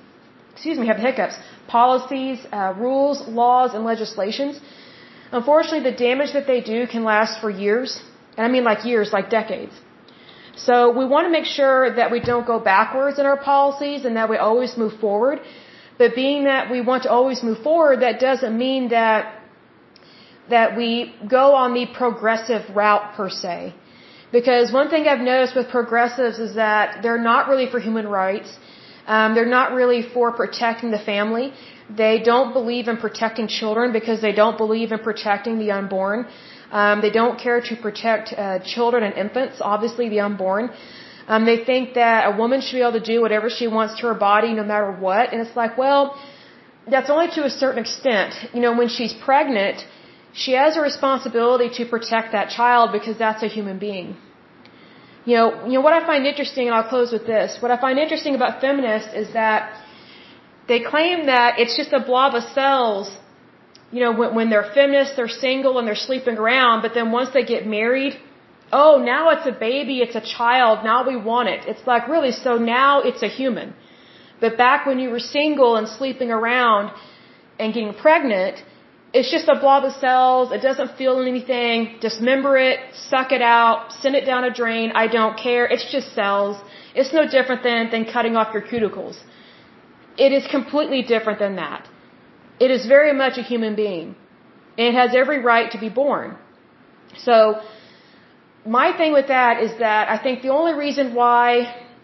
excuse me, have hiccups, policies, uh, rules, laws, and legislations, unfortunately, the damage that they do can last for years. And I mean like years, like decades. So we want to make sure that we don't go backwards in our policies and that we always move forward. But being that we want to always move forward, that doesn't mean that that we go on the progressive route per se. Because one thing I've noticed with progressives is that they're not really for human rights. Um, they're not really for protecting the family. They don't believe in protecting children because they don't believe in protecting the unborn. Um, they don't care to protect uh, children and infants, obviously the unborn. Um, they think that a woman should be able to do whatever she wants to her body no matter what. And it's like, well, that's only to a certain extent. You know, when she's pregnant, she has a responsibility to protect that child because that's a human being. You know, you know what I find interesting, and I'll close with this. What I find interesting about feminists is that they claim that it's just a blob of cells. You know, when, when they're feminists, they're single and they're sleeping around, but then once they get married, oh, now it's a baby, it's a child, now we want it. It's like, really, so now it's a human. But back when you were single and sleeping around and getting pregnant, it's just a blob of cells. It doesn't feel anything. Dismember it, suck it out, send it down a drain. I don't care. It's just cells. It's no different than, than cutting off your cuticles. It is completely different than that. It is very much a human being. It has every right to be born. So, my thing with that is that I think the only reason why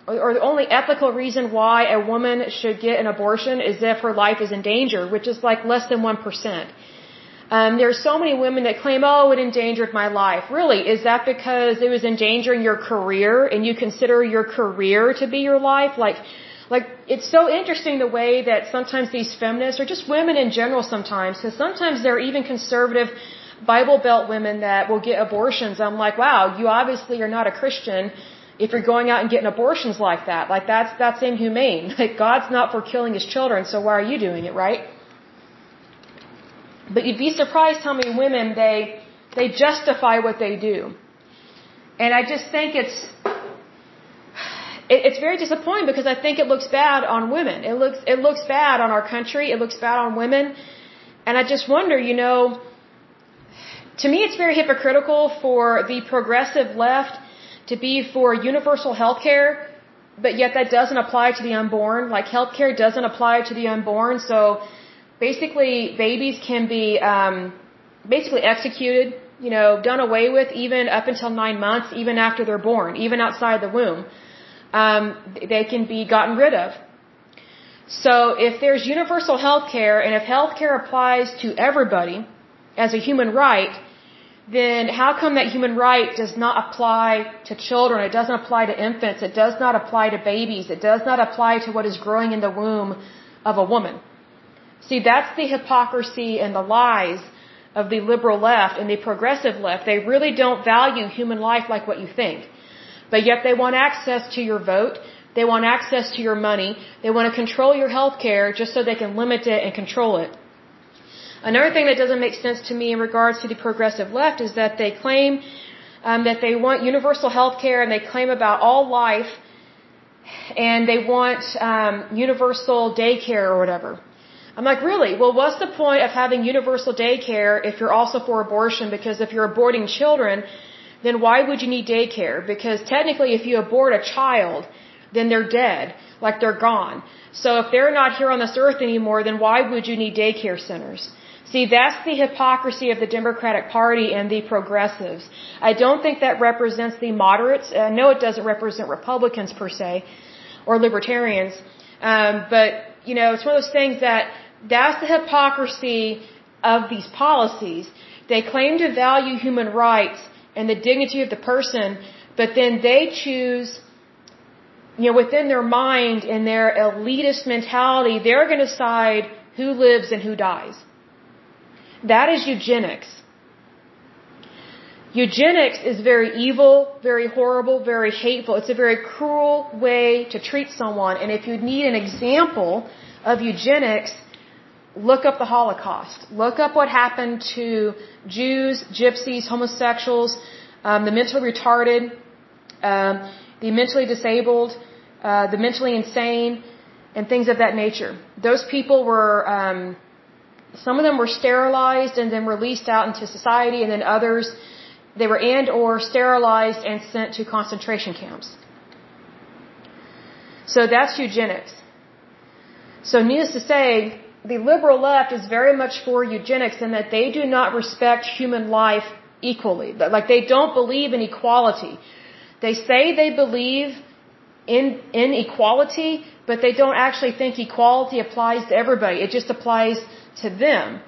or the only ethical reason why a woman should get an abortion is if her life is in danger, which is like less than 1%. Um, there are so many women that claim, oh, it endangered my life. Really, is that because it was endangering your career and you consider your career to be your life? Like, like, it's so interesting the way that sometimes these feminists, or just women in general sometimes, because sometimes there are even conservative Bible Belt women that will get abortions. I'm like, wow, you obviously are not a Christian if you're going out and getting abortions like that. Like, that's, that's inhumane. Like, God's not for killing his children, so why are you doing it, right? But you'd be surprised how many women they they justify what they do. And I just think it's it, it's very disappointing because I think it looks bad on women. It looks it looks bad on our country. It looks bad on women. And I just wonder, you know, to me it's very hypocritical for the progressive left to be for universal health care, but yet that doesn't apply to the unborn. Like health care doesn't apply to the unborn, so basically babies can be um, basically executed, you know, done away with even up until nine months, even after they're born, even outside the womb. Um, they can be gotten rid of. So if there's universal health care and if health care applies to everybody as a human right, then how come that human right does not apply to children? It doesn't apply to infants. It does not apply to babies. It does not apply to what is growing in the womb of a woman. See, that's the hypocrisy and the lies of the liberal left and the progressive left. They really don't value human life like what you think. But yet they want access to your vote. They want access to your money. They want to control your health care just so they can limit it and control it. Another thing that doesn't make sense to me in regards to the progressive left is that they claim um, that they want universal health care and they claim about all life and they want um, universal daycare or whatever. I'm like, really? Well, what's the point of having universal daycare if you're also for abortion? Because if you're aborting children, then why would you need daycare? Because technically, if you abort a child, then they're dead, like they're gone. So if they're not here on this earth anymore, then why would you need daycare centers? See, that's the hypocrisy of the Democratic Party and the progressives. I don't think that represents the moderates. I know it doesn't represent Republicans per se, or libertarians. Um, but, you know, it's one of those things that that's the hypocrisy of these policies. They claim to value human rights and the dignity of the person, but then they choose you know, within their mind and their elitist mentality, they're going to decide who lives and who dies. That is eugenics. Eugenics is very evil, very horrible, very hateful. It's a very cruel way to treat someone. And if you need an example of eugenics, look up the Holocaust. Look up what happened to Jews, gypsies, homosexuals, um, the mentally retarded, um, the mentally disabled, uh, the mentally insane, and things of that nature. Those people were, um, some of them were sterilized and then released out into society, and then others, they were and or sterilized and sent to concentration camps. So that's eugenics. So needless to say, the liberal left is very much for eugenics in that they do not respect human life equally. Like they don't believe in equality. They say they believe in, in equality, but they don't actually think equality applies to everybody. It just applies to them.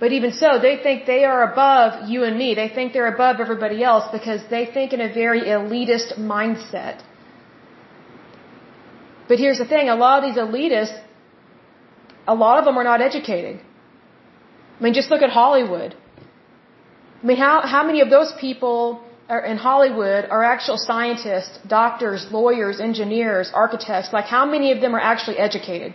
But even so, they think they are above you and me. They think they're above everybody else because they think in a very elitist mindset. But here's the thing, a lot of these elitists, a lot of them are not educated. I mean, just look at Hollywood. I mean, how, how many of those people are in Hollywood are actual scientists, doctors, lawyers, engineers, architects? Like, how many of them are actually educated?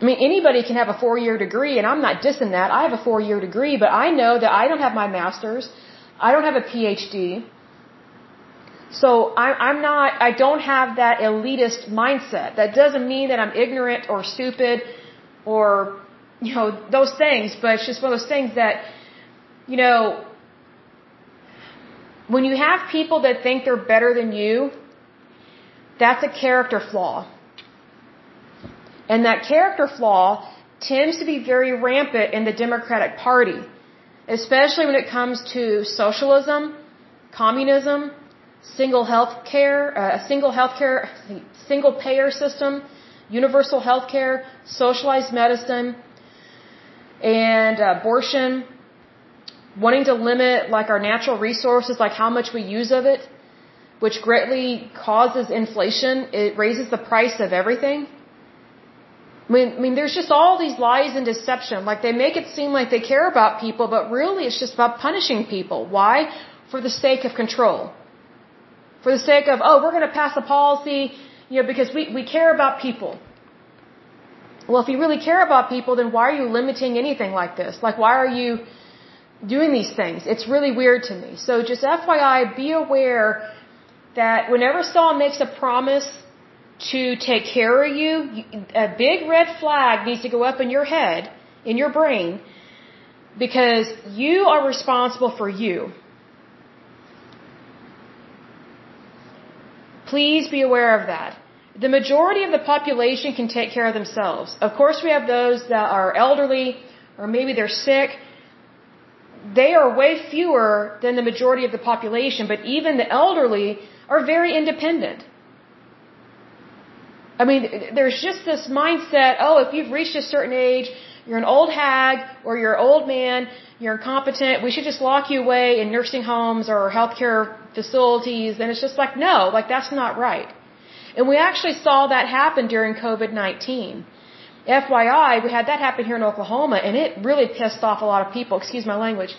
I mean, anybody can have a four year degree, and I'm not dissing that. I have a four year degree, but I know that I don't have my master's. I don't have a PhD. So I, I'm not, I don't have that elitist mindset. That doesn't mean that I'm ignorant or stupid or, you know, those things, but it's just one of those things that you know, when you have people that think they're better than you, that's a character flaw. And that character flaw tends to be very rampant in the Democratic Party, especially when it comes to socialism, communism, single health care, uh, single health care, single payer system, universal health care, socialized medicine, and abortion, wanting to limit like our natural resources, like how much we use of it, which greatly causes inflation. It raises the price of everything. I mean, I mean, there's just all these lies and deception. Like they make it seem like they care about people, but really it's just about punishing people. Why? For the sake of control. For the sake of, oh, we're going to pass a policy, you know, because we, we care about people. Well, if you really care about people, then why are you limiting anything like this? Like, why are you, doing these things. It's really weird to me. So just FYI, be aware that whenever someone makes a promise to take care of you, a big red flag needs to go up in your head, in your brain, because you are responsible for you. Please be aware of that. The majority of the population can take care of themselves. Of course, we have those that are elderly or maybe they're sick they are way fewer than the majority of the population, but even the elderly are very independent. I mean, there's just this mindset, oh, if you've reached a certain age, you're an old hag or you're an old man, you're incompetent, we should just lock you away in nursing homes or healthcare facilities. And it's just like, no, like that's not right. And we actually saw that happen during COVID-19. FYI, we had that happen here in Oklahoma, and it really pissed off a lot of people. Excuse my language.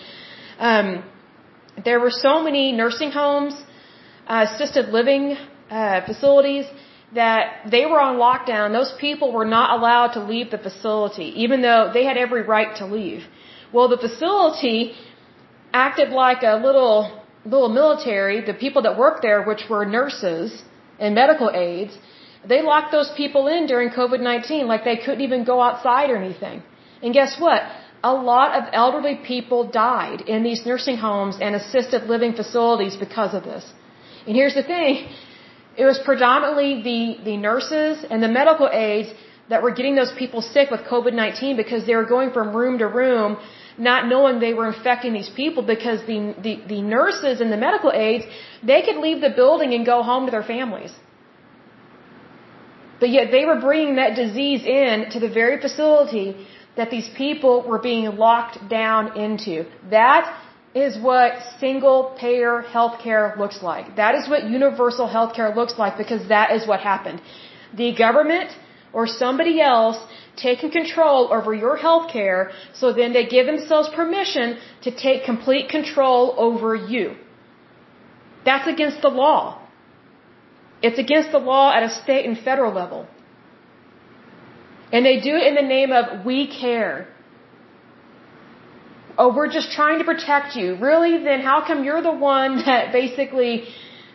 Um, there were so many nursing homes, uh, assisted living uh, facilities that they were on lockdown. Those people were not allowed to leave the facility, even though they had every right to leave. Well, the facility acted like a little little military. The people that worked there, which were nurses and medical aides, they locked those people in during COVID-19 like they couldn't even go outside or anything. And guess what? A lot of elderly people died in these nursing homes and assisted living facilities because of this. And here's the thing. It was predominantly the, the nurses and the medical aides that were getting those people sick with COVID-19 because they were going from room to room not knowing they were infecting these people because the, the, the nurses and the medical aides, they could leave the building and go home to their families. But yet they were bringing that disease in to the very facility that these people were being locked down into. That is what single payer healthcare looks like. That is what universal healthcare looks like because that is what happened. The government or somebody else taking control over your healthcare so then they give themselves permission to take complete control over you. That's against the law. It's against the law at a state and federal level. And they do it in the name of we care. Oh, we're just trying to protect you. Really? Then how come you're the one that basically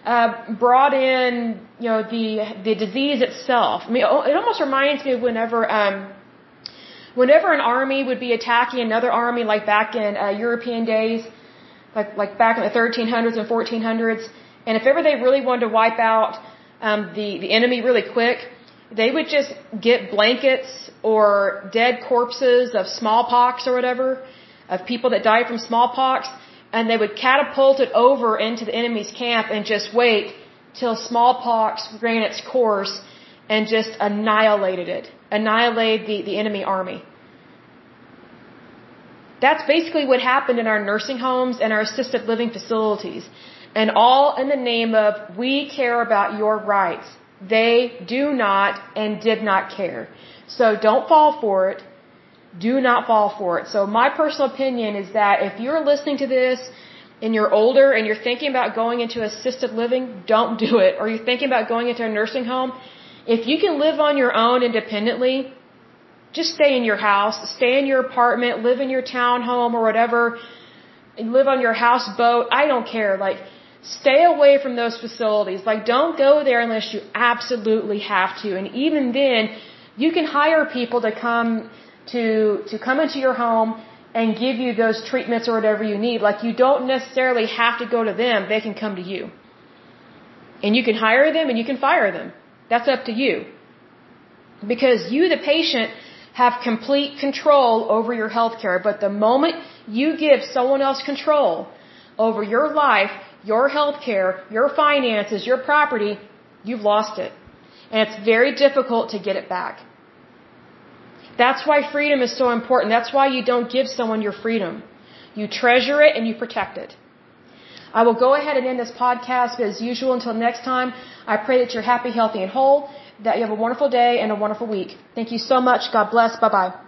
uh, brought in, you know, the the disease itself? I mean, oh, it almost reminds me of whenever, um, whenever an army would be attacking another army, like back in uh, European days, like like back in the 1300s and 1400s, and if ever they really wanted to wipe out um, the the enemy really quick, they would just get blankets or dead corpses of smallpox or whatever, of people that died from smallpox, and they would catapult it over into the enemy's camp and just wait till smallpox ran its course and just annihilated it, annihilated the, the enemy army. That's basically what happened in our nursing homes and our assisted living facilities. And all in the name of, we care about your rights. They do not and did not care. So don't fall for it. Do not fall for it. So my personal opinion is that if you're listening to this and you're older and you're thinking about going into assisted living, don't do it. Or you're thinking about going into a nursing home, if you can live on your own independently, just stay in your house, stay in your apartment, live in your townhome or whatever, and live on your houseboat. I don't care. Like, Stay away from those facilities. Like, don't go there unless you absolutely have to. And even then, you can hire people to come to, to come into your home and give you those treatments or whatever you need. Like, you don't necessarily have to go to them. They can come to you. And you can hire them and you can fire them. That's up to you. Because you, the patient, have complete control over your health care. But the moment you give someone else control over your life, your health care, your finances, your property, you've lost it. And it's very difficult to get it back. That's why freedom is so important. That's why you don't give someone your freedom. You treasure it and you protect it. I will go ahead and end this podcast, but as usual, until next time, I pray that you're happy, healthy, and whole, that you have a wonderful day and a wonderful week. Thank you so much. God bless. Bye bye.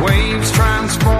That we